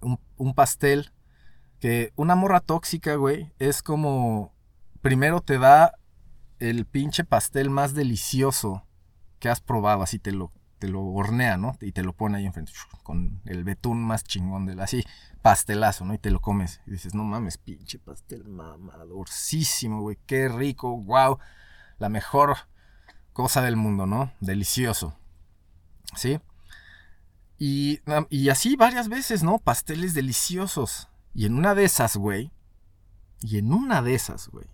un, un pastel, que una morra tóxica, güey, es como, primero te da el pinche pastel más delicioso que has probado, así te lo, te lo hornea, ¿no? Y te lo pone ahí enfrente, con el betún más chingón del, así, pastelazo, ¿no? Y te lo comes. Y dices, no mames, pinche pastel mamadorcísimo, güey, qué rico, wow, la mejor cosa del mundo, ¿no? Delicioso. ¿Sí? Y, y así varias veces, ¿no? Pasteles deliciosos. Y en una de esas, güey. Y en una de esas, güey.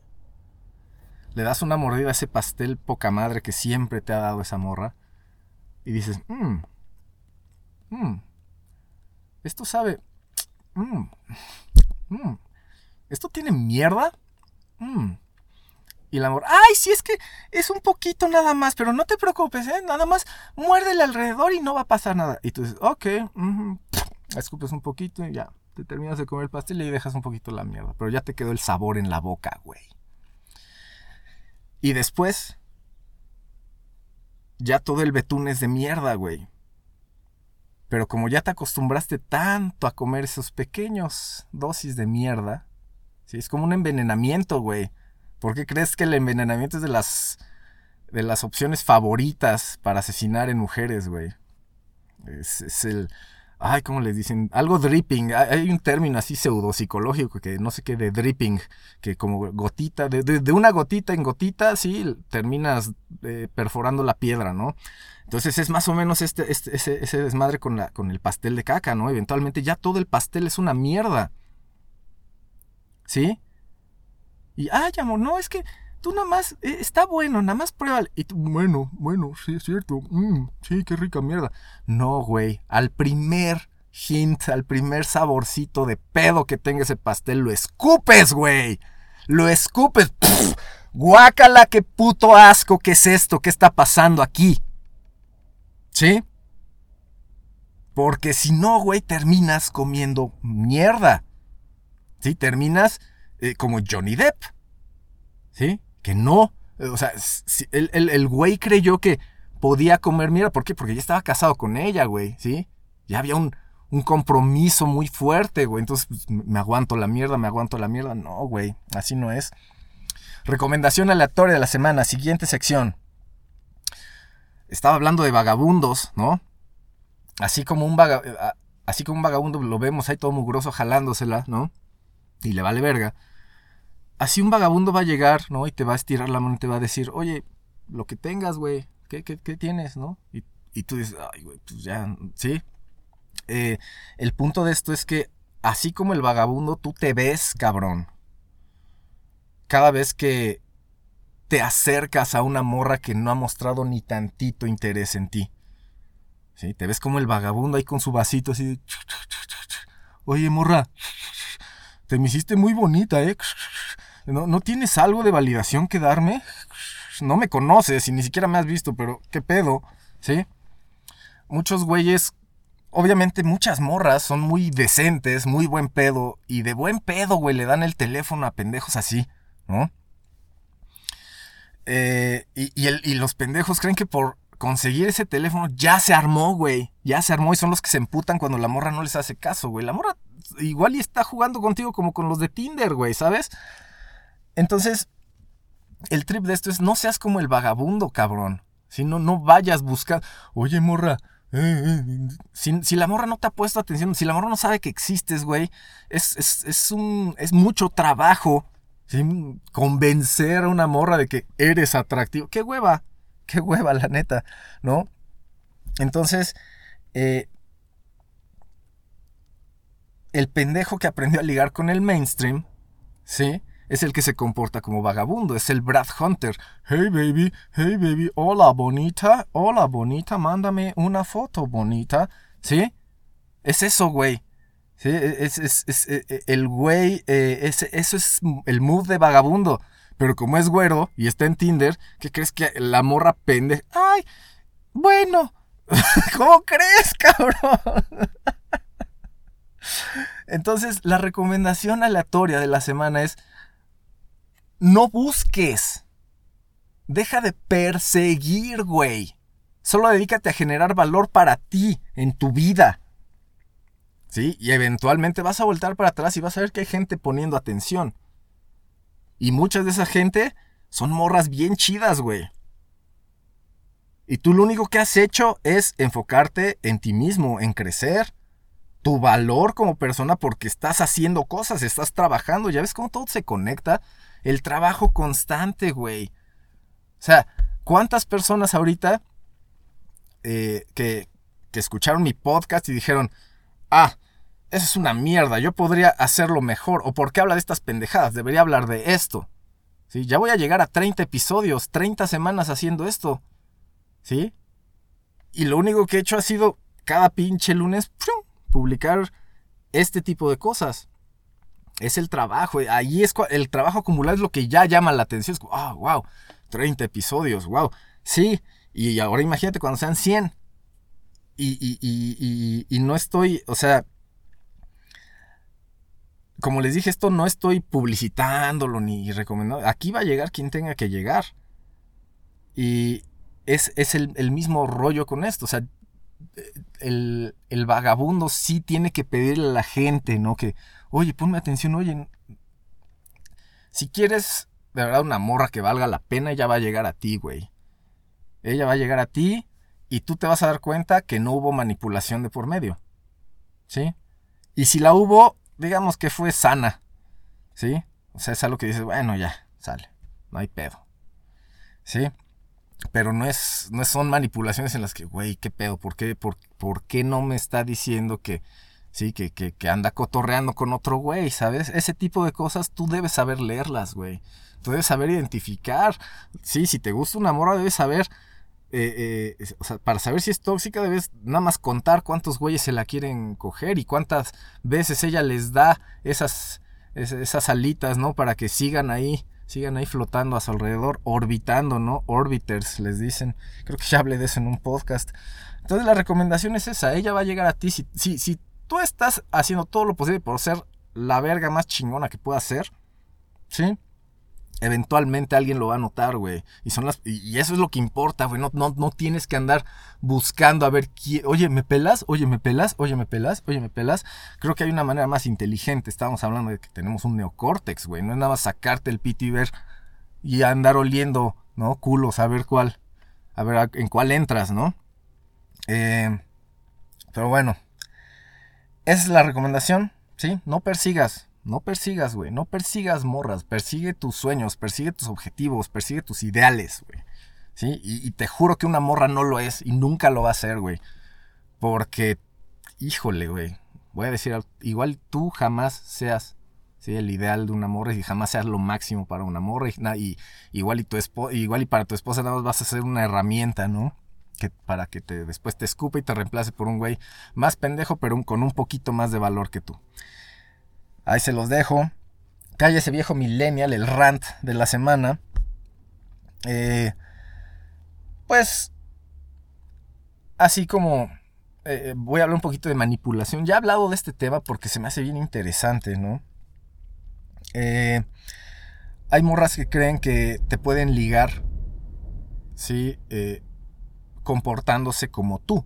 Le das una mordida a ese pastel poca madre que siempre te ha dado esa morra. Y dices, mmm. Mmm. Esto sabe. Mmm. Mmm. ¿Esto tiene mierda? Mmm. Y el amor, ay, sí, es que es un poquito nada más, pero no te preocupes, ¿eh? Nada más muérdele alrededor y no va a pasar nada. Y tú dices, ok, uh escupes un poquito y ya, te terminas de comer el pastel y dejas un poquito la mierda. Pero ya te quedó el sabor en la boca, güey. Y después, ya todo el betún es de mierda, güey. Pero como ya te acostumbraste tanto a comer esos pequeños dosis de mierda, ¿sí? es como un envenenamiento, güey. ¿Por qué crees que el envenenamiento es de las, de las opciones favoritas para asesinar en mujeres, güey? Es, es, el... Ay, ¿cómo les dicen? Algo dripping. Hay un término así pseudopsicológico que no sé qué de dripping, que como gotita, de, una gotita en gotita, sí, terminas eh, perforando la piedra, ¿no? Entonces es más o menos este, este, ese, ese desmadre con, la, con el pastel de caca, ¿no? Eventualmente ya todo el pastel es una mierda. ¿Sí? Y, ay, amor, no, es que tú nada más, eh, está bueno, nada más prueba. Y tú, bueno, bueno, sí, es cierto. Mm, sí, qué rica mierda. No, güey, al primer hint, al primer saborcito de pedo que tenga ese pastel, lo escupes, güey. Lo escupes. Pff, guácala, qué puto asco, ¿qué es esto? ¿Qué está pasando aquí? ¿Sí? Porque si no, güey, terminas comiendo mierda. ¿Sí? Terminas eh, como Johnny Depp. ¿Sí? Que no. O sea, el, el, el, güey creyó que podía comer mierda. ¿Por qué? Porque ya estaba casado con ella, güey. ¿Sí? Ya había un, un compromiso muy fuerte, güey. Entonces, pues, me aguanto la mierda, me aguanto la mierda. No, güey. Así no es. Recomendación aleatoria de la semana. Siguiente sección. Estaba hablando de vagabundos, ¿no? Así como un vaga, así como un vagabundo lo vemos ahí todo mugroso jalándosela, ¿no? Y le vale verga. Así un vagabundo va a llegar, ¿no? Y te va a estirar la mano y te va a decir, oye, lo que tengas, güey, ¿qué, qué, qué tienes, no? Y, y, tú dices, ay, güey, pues ya, ¿sí? Eh, el punto de esto es que, así como el vagabundo, tú te ves, cabrón. Cada vez que te acercas a una morra que no ha mostrado ni tantito interés en ti. ¿Sí? Te ves como el vagabundo ahí con su vasito así de... Oye, morra, te me hiciste muy bonita, ¿eh? ¿No, ¿No tienes algo de validación que darme? No me conoces y ni siquiera me has visto, pero ¿qué pedo? ¿Sí? Muchos güeyes, obviamente muchas morras son muy decentes, muy buen pedo, y de buen pedo, güey, le dan el teléfono a pendejos así, ¿no? Eh, y, y, el, y, los pendejos creen que por conseguir ese teléfono ya se armó, güey. Ya se armó y son los que se emputan cuando la morra no les hace caso, güey. La morra igual y está jugando contigo como con los de Tinder, güey, ¿sabes? Entonces, el trip de esto es no seas como el vagabundo, cabrón. Si no, no vayas buscando. Oye, morra. Eh, eh. Si, si, la morra no te ha puesto atención, si la morra no sabe que existes, güey, es, es, es, un, es mucho trabajo convencer a una morra de que eres atractivo. ¡Qué hueva! ¡Qué hueva, la neta! ¿No? Entonces, eh, el pendejo que aprendió a ligar con el mainstream, ¿sí? Es el que se comporta como vagabundo, es el Brad Hunter. Hey baby, hey baby, hola bonita, hola bonita, mándame una foto bonita, ¿sí? Es eso, güey. ¿Sí? Es, es, es, es el güey, eh, eso es el move de vagabundo. Pero como es güero y está en Tinder, ¿qué crees que la morra pende? ¡Ay! Bueno, <laughs> ¿cómo crees, cabrón? <laughs> Entonces, la recomendación aleatoria de la semana es, no busques. Deja de perseguir, güey. Solo dedícate a generar valor para ti en tu vida. ¿Sí? Y eventualmente vas a voltar para atrás y vas a ver que hay gente poniendo atención. Y muchas de esa gente son morras bien chidas, güey. Y tú lo único que has hecho es enfocarte en ti mismo, en crecer, tu valor como persona porque estás haciendo cosas, estás trabajando, ya ves cómo todo se conecta. El trabajo constante, güey. O sea, ¿cuántas personas ahorita eh, que, que escucharon mi podcast y dijeron, ah, eso es una mierda, yo podría hacerlo mejor, o por qué habla de estas pendejadas, debería hablar de esto. ¿Sí? Ya voy a llegar a 30 episodios, 30 semanas haciendo esto. ¿Sí? Y lo único que he hecho ha sido cada pinche lunes publicar este tipo de cosas. Es el trabajo, ahí es el trabajo acumulado es lo que ya llama la atención. Es ah, wow, 30 episodios, wow. Sí, y ahora imagínate cuando sean 100. Y, y, y, y, no estoy, o sea, como les dije, esto no estoy publicitándolo ni recomendando. Aquí va a llegar quien tenga que llegar. Y es, el, mismo rollo con esto. O sea, el, el, vagabundo sí tiene que pedirle a la gente, ¿no? Que, oye, ponme atención, oye. Si quieres de verdad una morra que valga la pena, ella va a llegar a ti, güey. Ella va a llegar a ti y tú te vas a dar cuenta que no hubo manipulación de por medio. ¿Sí? Y si la hubo, digamos que fue sana. ¿Sí? O sea, es algo que dices, bueno, ya, sale. No hay pedo. ¿Sí? Pero no es, no son manipulaciones en las que, güey, ¿qué pedo? ¿Por qué, por, por qué no me está diciendo que, sí, que, que, que anda cotorreando con otro güey, ¿sabes? Ese tipo de cosas tú debes saber leerlas, güey. Tú debes saber identificar. Sí, si te gusta una morra, debes saber eh, eh, para saber si es tóxica debes nada más contar cuántos güeyes se la quieren coger y cuántas veces ella les da esas, esas alitas, ¿no? Para que sigan ahí, sigan ahí flotando a su alrededor, orbitando, ¿no? Orbiters les dicen. Creo que ya hablé de eso en un podcast. Entonces la recomendación es esa, ella va a llegar a ti. Si, si, si tú estás haciendo todo lo posible por ser la verga más chingona que pueda ser, ¿sí? eventualmente alguien lo va a notar, güey. Y y eso es lo que importa, güey. No, no, tienes que andar buscando a ver quién, oye, ¿me pelas? Oye, ¿me pelas? Oye, ¿me pelas? Oye, ¿me pelas? Creo que hay una manera más inteligente. Estábamos hablando de que tenemos un neocórtex, güey. No es nada más sacarte el pito y ver y andar oliendo, ¿no? Culos, a ver cuál, a ver en cuál entras, ¿no? Eh, pero bueno, esa es la recomendación, ¿sí? No persigas, no persigas, güey. No persigas morras. Persigue tus sueños, persigue tus objetivos, persigue tus ideales, güey. ¿Sí? Y, te juro que una morra no lo es y nunca lo va a ser, güey. Porque, híjole, güey. Voy a decir, igual tú jamás seas ¿sí? el ideal de una morra y jamás seas lo máximo para una morra. Y, igual, y tu igual y para tu esposa nada más vas a ser una herramienta, ¿no? Que, para que te, después te escupe y te reemplace por un güey más pendejo, pero con un poquito más de valor que tú. Ahí se los dejo. Calle ese viejo millennial, el rant de la semana. Eh, pues, así como eh, voy a hablar un poquito de manipulación. Ya he hablado de este tema porque se me hace bien interesante, ¿no? Eh, hay morras que creen que te pueden ligar, ¿sí? Comportándose como tú.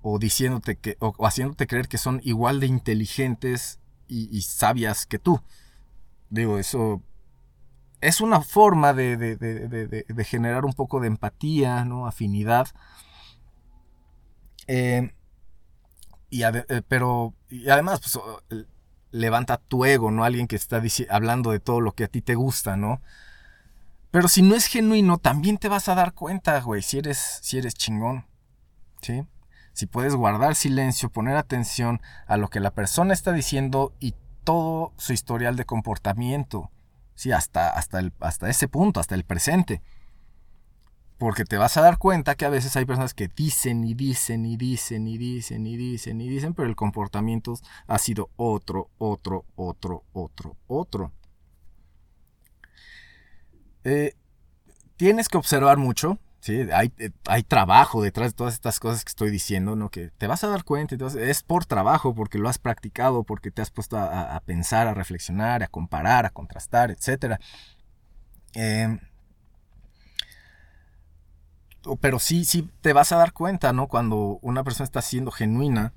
O diciéndote que, o haciéndote creer que son igual de inteligentes y, sabias que tú. Digo, eso es una forma de, generar un poco de empatía, ¿no? Afinidad. Eh, y eh, pero, y además, pues, levanta tu ego, ¿no? Alguien que está hablando de todo lo que a ti te gusta, ¿no? Pero si no es genuino, también te vas a dar cuenta, güey, si eres, si eres chingón, ¿sí? si puedes guardar silencio, poner atención a lo que la persona está diciendo y todo su historial de comportamiento, sí, hasta, hasta, el, hasta ese punto, hasta el presente. Porque te vas a dar cuenta que a veces hay personas que dicen y dicen y dicen y dicen y dicen y dicen, pero el comportamiento ha sido otro, otro, otro, otro, otro. Eh, tienes que observar mucho, ¿sí? Hay, eh, hay trabajo detrás de todas estas cosas que estoy diciendo, ¿no? Que te vas a dar cuenta, es por trabajo, porque lo has practicado, porque te has puesto a, pensar, a reflexionar, a comparar, a contrastar, etc. pero sí, sí te vas a dar cuenta, ¿no? Cuando una persona está siendo genuina,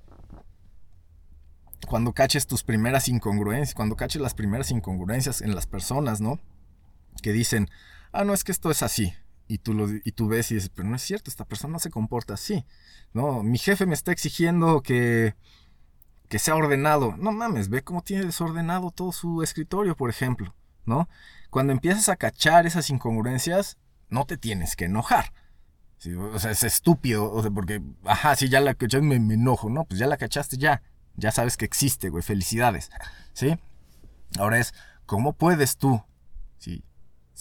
cuando caches tus primeras incongruencias, cuando caches las primeras incongruencias en las personas, ¿no? Que dicen, ah, no, es que esto es así. Y tú, lo, y tú ves y dices, pero no es cierto, esta persona no se comporta así. No, mi jefe me está exigiendo que, que sea ordenado. No mames, ve cómo tiene desordenado todo su escritorio, por ejemplo, ¿no? Cuando empiezas a cachar esas incongruencias, no te tienes que enojar. O sea, es estúpido, o sea, porque, ajá, si ya la cachaste, me, me enojo, ¿no? Pues ya la cachaste, ya. Ya sabes que existe, güey, felicidades, ¿sí? Ahora es, ¿cómo puedes tú, sí,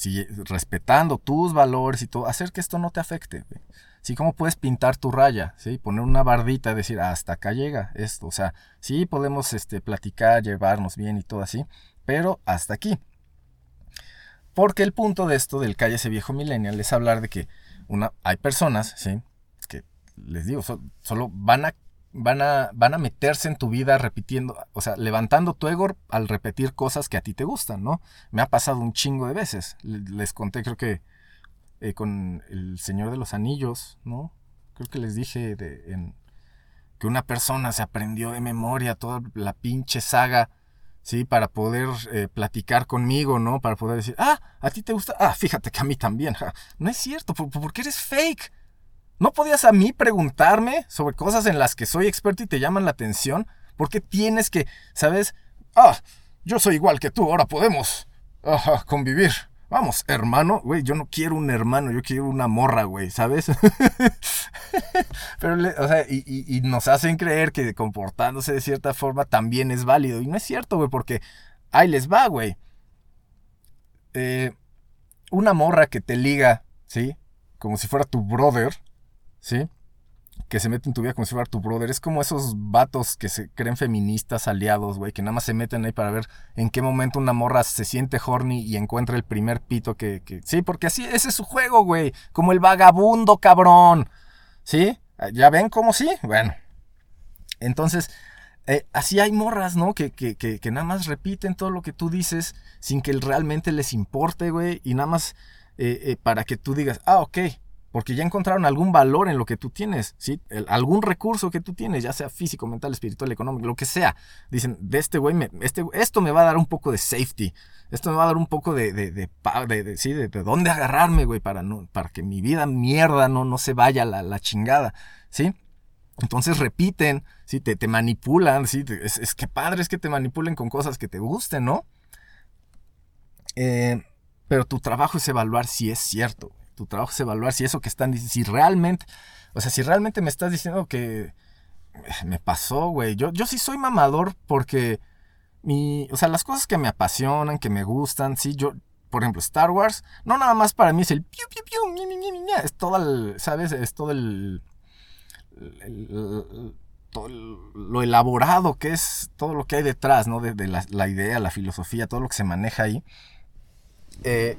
sí, respetando tus valores y todo, hacer que esto no te afecte, güey? Sí, ¿cómo puedes pintar tu raya, sí? Poner una bardita, decir, hasta acá llega esto, o sea, sí podemos, este, platicar, llevarnos bien y todo así, pero hasta aquí. Porque el punto de esto del cállese viejo millennial es hablar de que una, hay personas, ¿sí? Que les digo, so, solo van a, van, a, van a meterse en tu vida repitiendo, o sea, levantando tu ego al repetir cosas que a ti te gustan, ¿no? Me ha pasado un chingo de veces. Les conté, creo que eh, con El Señor de los Anillos, ¿no? Creo que les dije de, que una persona se aprendió de memoria toda la pinche saga. ¿sí? Para poder eh, platicar conmigo, ¿no? Para poder decir, ah, a ti te gusta, ah, fíjate que a mí también. <laughs> Ja. No es cierto, ¿por, ¿por qué eres fake? ¿No podías a mí preguntarme sobre cosas en las que soy experto y te llaman la atención? ¿Por qué tienes que, sabes? Ah, yo soy igual que tú, ahora podemos ajá, convivir. Vamos, hermano, güey, yo no quiero un hermano, yo quiero una morra, güey, ¿sabes? <laughs> Pero, o sea, y, nos hacen creer que comportándose de cierta forma también es válido. Y no es cierto, güey, porque ahí les va, güey. Eh, una morra que te liga, ¿sí? Como si fuera tu brother, ¿sí? Que se mete en tu vida como si fuera tu brother. Es como esos vatos que se creen feministas aliados, güey, que nada más se meten ahí para ver en qué momento una morra se siente horny y encuentra el primer pito que. que... Sí, porque así, ese es su juego, güey. Como el vagabundo, cabrón. ¿Sí? ¿Ya ven cómo sí? Bueno. Entonces, eh, así hay morras, ¿no? Que, que, que, que, nada más repiten todo lo que tú dices sin que realmente les importe, güey. Y nada más eh, eh, para que tú digas, ah, ok. Porque ya encontraron algún valor en lo que tú tienes, ¿sí? Algún recurso que tú tienes, ya sea físico, mental, espiritual, económico, lo que sea. Dicen, de este güey, este, esto me va a dar un poco de safety. Esto me va a dar un poco de, de, de, sí, de, dónde agarrarme, güey, para, no, para que mi vida mierda no, no se vaya la, la chingada, ¿sí? Entonces repiten, ¿sí? te, te manipulan, ¿sí? es, es, que padre es que te manipulen con cosas que te gusten, ¿no? Eh, pero tu trabajo es evaluar si es cierto. Tu trabajo es evaluar si eso que están si realmente, o sea, si realmente me estás diciendo que me pasó, güey. Yo, yo sí soy mamador porque mi, o sea, las cosas que me apasionan, que me gustan, sí, yo, por ejemplo, Star Wars, no nada más para mí es el piu, piu, piu, mi, mi, mi, mi, es todo el, ¿sabes? Es todo el, todo lo elaborado que es todo lo que hay detrás, ¿no? De, la, idea, la filosofía, todo lo que se maneja ahí. Eh,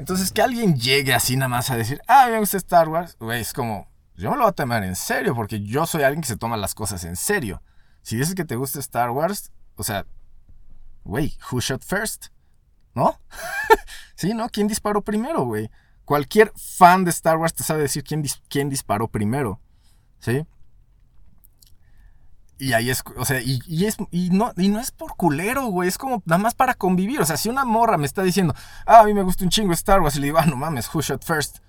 entonces, que alguien llegue así nada más a decir, ah, me gusta Star Wars, güey, es como, yo me lo voy a tomar en serio, porque yo soy alguien que se toma las cosas en serio. Si dices que te gusta Star Wars, o sea, güey, who shot first? ¿No? <laughs> sí, ¿no? ¿Quién disparó primero, güey? Cualquier fan de Star Wars te sabe decir quién, quién disparó primero. ¿Sí? Y ahí es, o sea, y, y, es, y, no, y no es por culero, güey, es como nada más para convivir. O sea, si una morra me está diciendo, ah, a mí me gusta un chingo Star Wars, y le digo, ah, no mames, who shot first?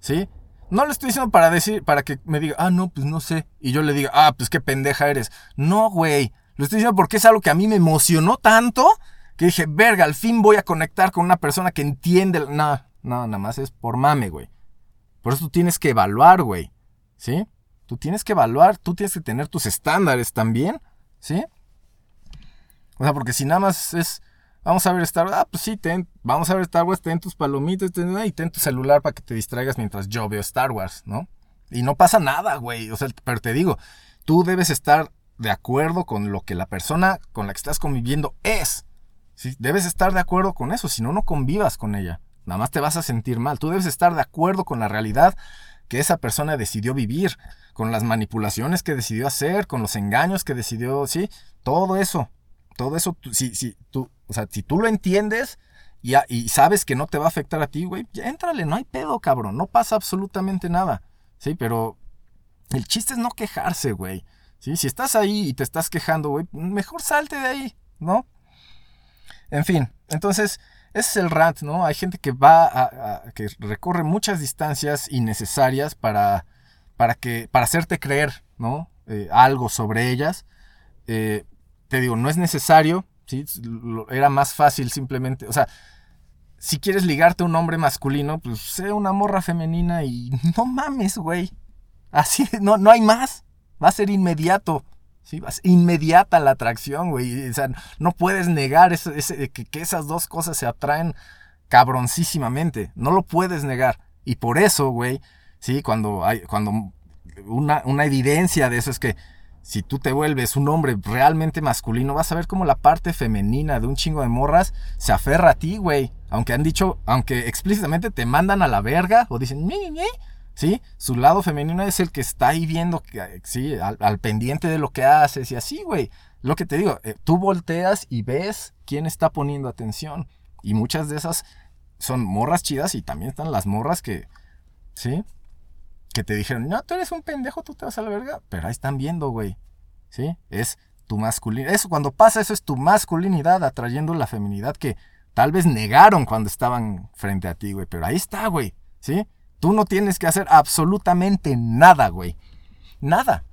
¿Sí? No le estoy diciendo para decir, para que me diga, ah, no, pues no sé. Y yo le diga, ah, pues qué pendeja eres. No, güey. Lo estoy diciendo porque es algo que a mí me emocionó tanto que dije, verga, al fin voy a conectar con una persona que entiende. No, no, nada más es por mame, güey. Por eso tú tienes que evaluar, güey. ¿Sí? Tú tienes que evaluar, tú tienes que tener tus estándares también, ¿sí? O sea, porque si nada más es, vamos a ver Star Wars, ah, pues sí, ten, vamos a ver Star Wars, ten tus palomitas, ten, y ten tu celular para que te distraigas mientras yo veo Star Wars, ¿no? Y no pasa nada, güey, o sea, pero te digo, tú debes estar de acuerdo con lo que la persona con la que estás conviviendo es. Debes estar de acuerdo con eso, si no, no convivas con ella. Nada más te vas a sentir mal. Tú debes estar de acuerdo con la realidad que esa persona decidió vivir, con las manipulaciones que decidió hacer, con los engaños que decidió, sí, todo eso, todo eso, si, si, tú, o sea, si tú lo entiendes y, y sabes que no te va a afectar a ti, güey, éntrale, no hay pedo, cabrón, no pasa absolutamente nada, sí, pero el chiste es no quejarse, güey, sí, si estás ahí y te estás quejando, güey, mejor salte de ahí, ¿no? En fin, entonces, ese es el rant, ¿no? Hay gente que va a, que recorre muchas distancias innecesarias para, para, que, para hacerte creer, ¿no? Eh, algo sobre ellas. Eh, te digo, no es necesario, ¿sí? Era más fácil simplemente, o sea, si quieres ligarte a un hombre masculino, pues sé una morra femenina y <laughs> no mames, güey. Así, no, no hay más. Va a ser inmediato. ¿sí? Inmediata la atracción, güey. O sea, no puedes negar que, esas dos cosas se atraen cabroncísimamente. No lo puedes negar. Y por eso, güey, ¿sí? Cuando hay, cuando una, una evidencia de eso es que si tú te vuelves un hombre realmente masculino, vas a ver cómo la parte femenina de un chingo de morras se aferra a ti, güey. Aunque han dicho, aunque explícitamente te mandan a la verga o dicen, ñe, ñe, ¿sí? Su lado femenino es el que está ahí viendo, ¿sí? Al, pendiente de lo que haces y así, güey. Lo que te digo, eh, tú volteas y ves quién está poniendo atención. Y muchas de esas son morras chidas y también están las morras que, ¿sí? Que te dijeron, no, tú eres un pendejo, tú te vas a la verga. Pero ahí están viendo, güey. ¿Sí? Es tu masculinidad. Eso, cuando pasa eso, es tu masculinidad atrayendo la feminidad que tal vez negaron cuando estaban frente a ti, güey. Pero ahí está, güey. ¿Sí? Tú no tienes que hacer absolutamente nada, güey. Nada.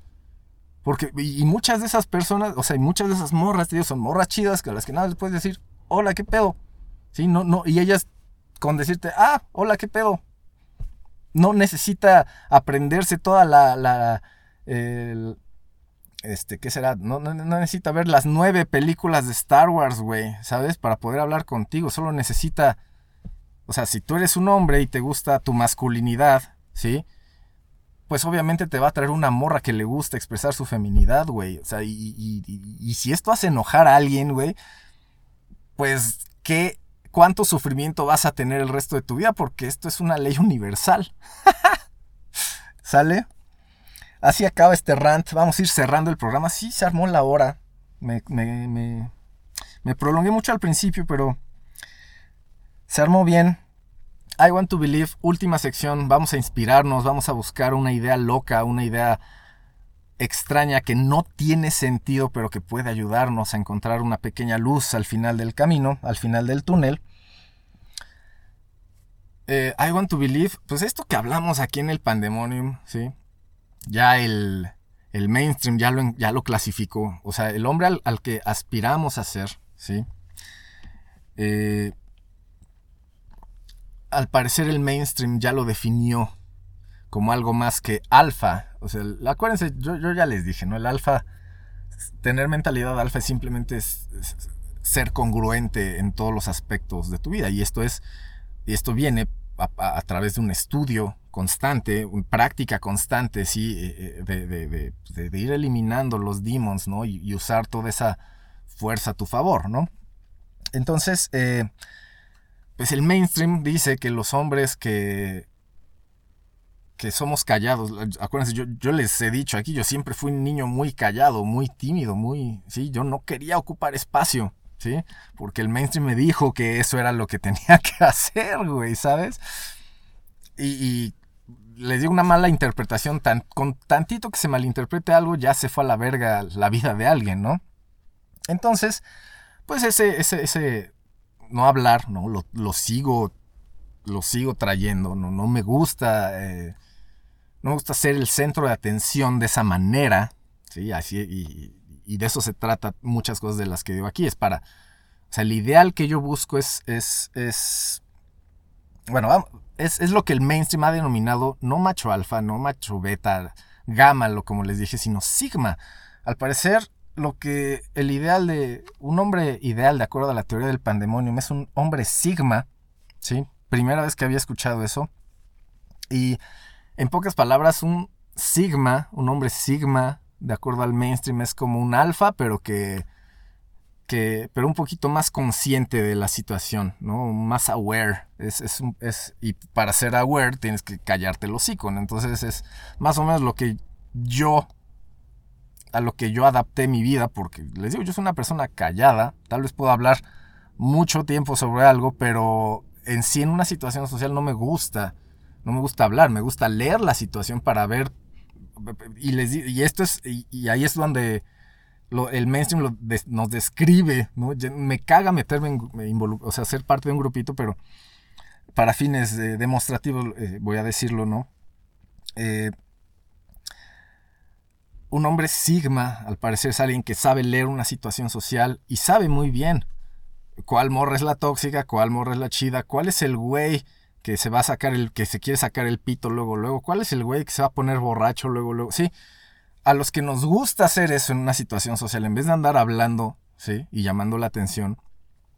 Porque, y muchas de esas personas, o sea, y muchas de esas morras, tío, son morras chidas que a las que nada les puedes decir, hola, ¿qué pedo? Sí, no, no, y ellas con decirte, ah, hola, ¿qué pedo? No necesita aprenderse toda la, este, ¿qué será? No, no, no, necesita ver las nueve películas de Star Wars, güey, ¿sabes? Para poder hablar contigo, solo necesita o sea, si tú eres un hombre y te gusta tu masculinidad, ¿sí? Pues obviamente te va a traer una morra que le gusta expresar su feminidad, güey. O sea, y, si esto hace enojar a alguien, güey, pues qué, cuánto sufrimiento vas a tener el resto de tu vida, porque esto es una ley universal. <laughs> ¿Sale? Así acaba este rant. Vamos a ir cerrando el programa. Sí, se armó la hora. Me, me, prolongué mucho al principio, pero se armó bien. I Want to Believe, última sección. Vamos a inspirarnos, vamos a buscar una idea loca, una idea extraña que no tiene sentido, pero que puede ayudarnos a encontrar una pequeña luz al final del camino, al final del túnel. Eh, I Want to Believe, pues esto que hablamos aquí en el Pandemonium, ¿sí? Ya el, el mainstream ya lo, ya lo clasificó. O sea, el hombre al, al que aspiramos a ser, ¿sí? Eh, al parecer el mainstream ya lo definió como algo más que alfa. O sea, acuérdense, yo, ya les dije, ¿no? El alfa, tener mentalidad alfa es simplemente ser congruente en todos los aspectos de tu vida. Y esto es, y esto viene a, través de un estudio constante, una práctica constante, sí, eh, eh, de, ir eliminando los demons, ¿no? Y, usar toda esa fuerza a tu favor, ¿no? Entonces, eh, pues el mainstream dice que los hombres que que somos callados, acuérdense, yo, yo, les he dicho aquí, yo siempre fui un niño muy callado, muy tímido, muy, sí, yo no quería ocupar espacio, ¿sí? Porque el mainstream me dijo que eso era lo que <laughs> tenía que hacer, güey, ¿sabes? Y, les digo una mala interpretación, tan, con tantito que se malinterprete algo, ya se fue a la verga la vida de alguien, ¿no? Entonces, pues ese, ese, ese no hablar, ¿no? Lo, sigo, lo sigo trayendo, ¿no? No me gusta, eh, no me gusta ser el centro de atención de esa manera, ¿sí? Así, y, de eso se trata muchas cosas de las que digo aquí, es para, o sea, el ideal que yo busco es, es, es, bueno, es, es lo que el mainstream ha denominado no macho alfa, no macho beta, gamma, lo como les dije, sino sigma. Al parecer, lo que el ideal de un hombre ideal de acuerdo a la teoría del pandemonium es un hombre sigma, ¿sí? Primera vez que había escuchado eso. Y en pocas palabras, un sigma, un hombre sigma, de acuerdo al mainstream, es como un alfa, pero que, que, pero un poquito más consciente de la situación, ¿no? Más aware. Es, es, es- y para ser aware tienes que callarte el hocico. Entonces es más o menos lo que yo, a lo que yo adapté mi vida, porque les digo, yo soy una persona callada, tal vez puedo hablar mucho tiempo sobre algo, pero en sí en una situación social no me gusta, no me gusta hablar, me gusta leer la situación para ver, y, les, y esto es, y- ahí es donde el mainstream nos describe, ¿no? Me caga meterme en, o sea, ser parte de un grupito, pero para fines eh, demostrativos eh, voy a decirlo, ¿no? Eh, un hombre sigma, al parecer, es alguien que sabe leer una situación social y sabe muy bien cuál morra es la tóxica, cuál morra es la chida, cuál es el güey que se va a sacar el, que se quiere sacar el pito luego, luego, cuál es el güey que se va a poner borracho luego, luego, sí a los que nos gusta hacer eso en una situación social, en vez de andar hablando, ¿sí? Y llamando la atención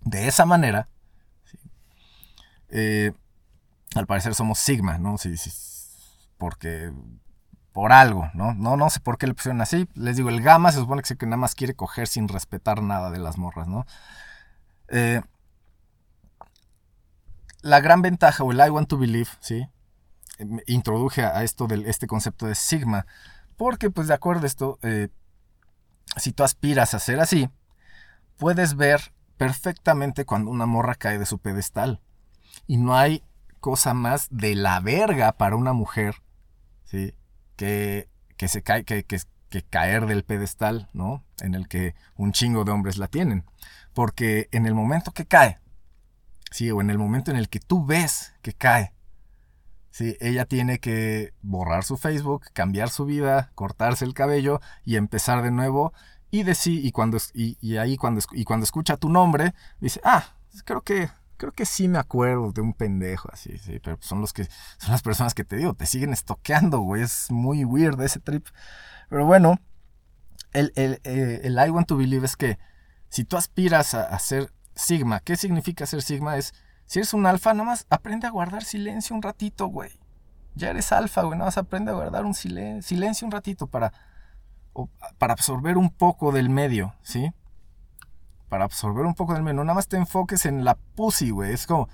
de esa manera, ¿sí? Eh, al parecer somos Sigma, ¿no? Sí, sí, porque por algo, ¿no? No, no sé por qué le pusieron así. Les digo, el gamma se supone que nada más quiere coger sin respetar nada de las morras, ¿no? Eh, la gran ventaja, o el I want to believe, ¿sí? Introduje a esto este concepto de Sigma. Porque, pues, de acuerdo a esto, eh, si tú aspiras a ser así, puedes ver perfectamente cuando una morra cae de su pedestal. Y no hay cosa más de la verga para una mujer, ¿sí? Que, que se cae, que, que caer del pedestal, ¿no? En el que un chingo de hombres la tienen. Porque en el momento que cae, ¿sí? O en el momento en el que tú ves que cae, Sí, ella tiene que borrar su Facebook, cambiar su vida, cortarse el cabello y empezar de nuevo. Y decir, y cuando y, y ahí cuando, y cuando escucha tu nombre, dice, ah, creo que, creo que sí me acuerdo de un pendejo así, sí, pero son los que, son las personas que te digo, te siguen estoqueando, güey. Es muy weird ese trip. Pero bueno, el, el, eh, el I want to believe es que si tú aspiras a, a ser Sigma, ¿qué significa ser Sigma? Es si eres un alfa, nada más aprende a guardar silencio un ratito, güey. Ya eres alfa, güey. Nada más aprende a guardar un silen- silencio un ratito para, para absorber un poco del medio, ¿sí? Para absorber un poco del medio. Nada más te enfoques en la pussy, güey. Es como,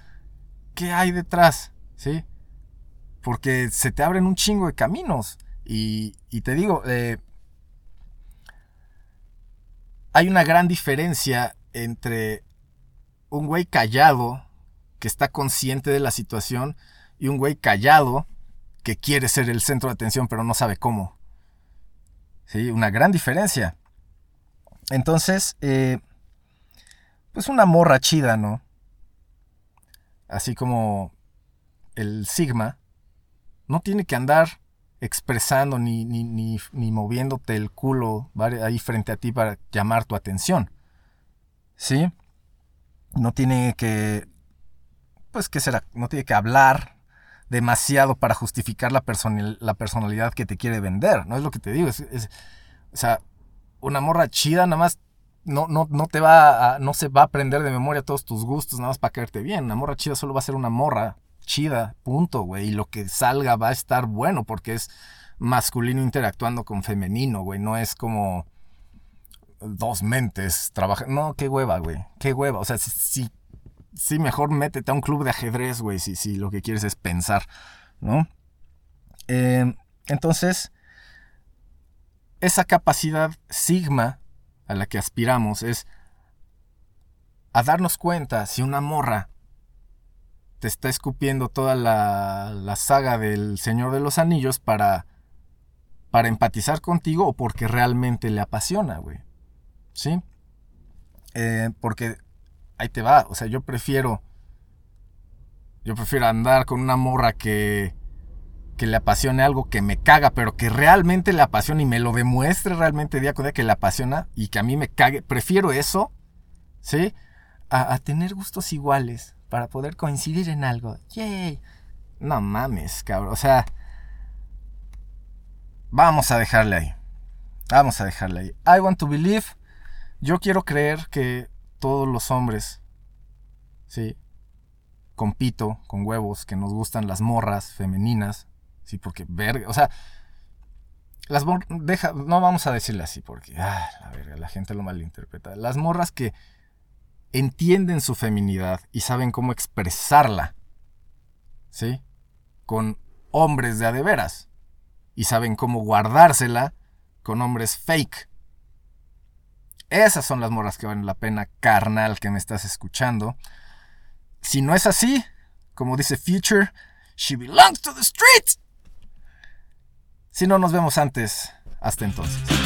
¿qué hay detrás? ¿Sí? Porque se te abren un chingo de caminos. Y, y te digo, eh, hay una gran diferencia entre un güey callado que está consciente de la situación y un güey callado que quiere ser el centro de atención pero no sabe cómo. Sí, una gran diferencia. Entonces, eh, pues una morra chida, ¿no? Así como el Sigma, no tiene que andar expresando ni, ni, ni, moviéndote el culo ahí frente a ti para llamar tu atención. ¿Sí? No tiene que pues, ¿qué será? No tiene que hablar demasiado para justificar la, la personalidad que te quiere vender, ¿no? Es lo que te digo. es- o sea, una morra chida nada más no, no, no te va no se va a aprender de memoria todos tus gustos nada más para caerte bien. Una morra chida solo va a ser una morra chida, punto, güey. Y lo que salga va a estar bueno porque es masculino interactuando con femenino, güey. No es como dos mentes trabajan. No, qué hueva, güey. Qué hueva. O sea, si sí, mejor métete a un club de ajedrez, güey, si, si lo que quieres es pensar, ¿no? Eh, entonces, esa capacidad sigma a la que aspiramos es a darnos cuenta si una morra te está escupiendo toda la, la saga del Señor de los Anillos para, para empatizar contigo o porque realmente le apasiona, güey. ¿Sí? Eh, porque ahí te va. O sea, yo prefiero. Yo prefiero andar con una morra que. que le apasione algo que me caga, pero que realmente le apasiona y me lo demuestre realmente día con día que le apasiona y que a mí me cague. Prefiero eso, ¿sí? A, a tener gustos iguales para poder coincidir en algo. ¡Yay! No mames, cabrón. O sea. Vamos a dejarle ahí. Vamos a dejarle ahí. I want to believe. Yo quiero creer que todos los hombres, sí, compito con huevos, que nos gustan las morras femeninas, sí, porque verga, o sea, Las deja, no vamos a decirle así porque ah, la verga, la gente lo malinterpreta. Las morras que entienden su feminidad y saben cómo expresarla. ¿Sí? Con hombres de a de veras. Y saben cómo guardársela con hombres fake. Esas son las morras que valen la pena, carnal, que me estás escuchando. Si no es así, como dice Future, she belongs to the streets. Si no nos vemos antes, hasta entonces.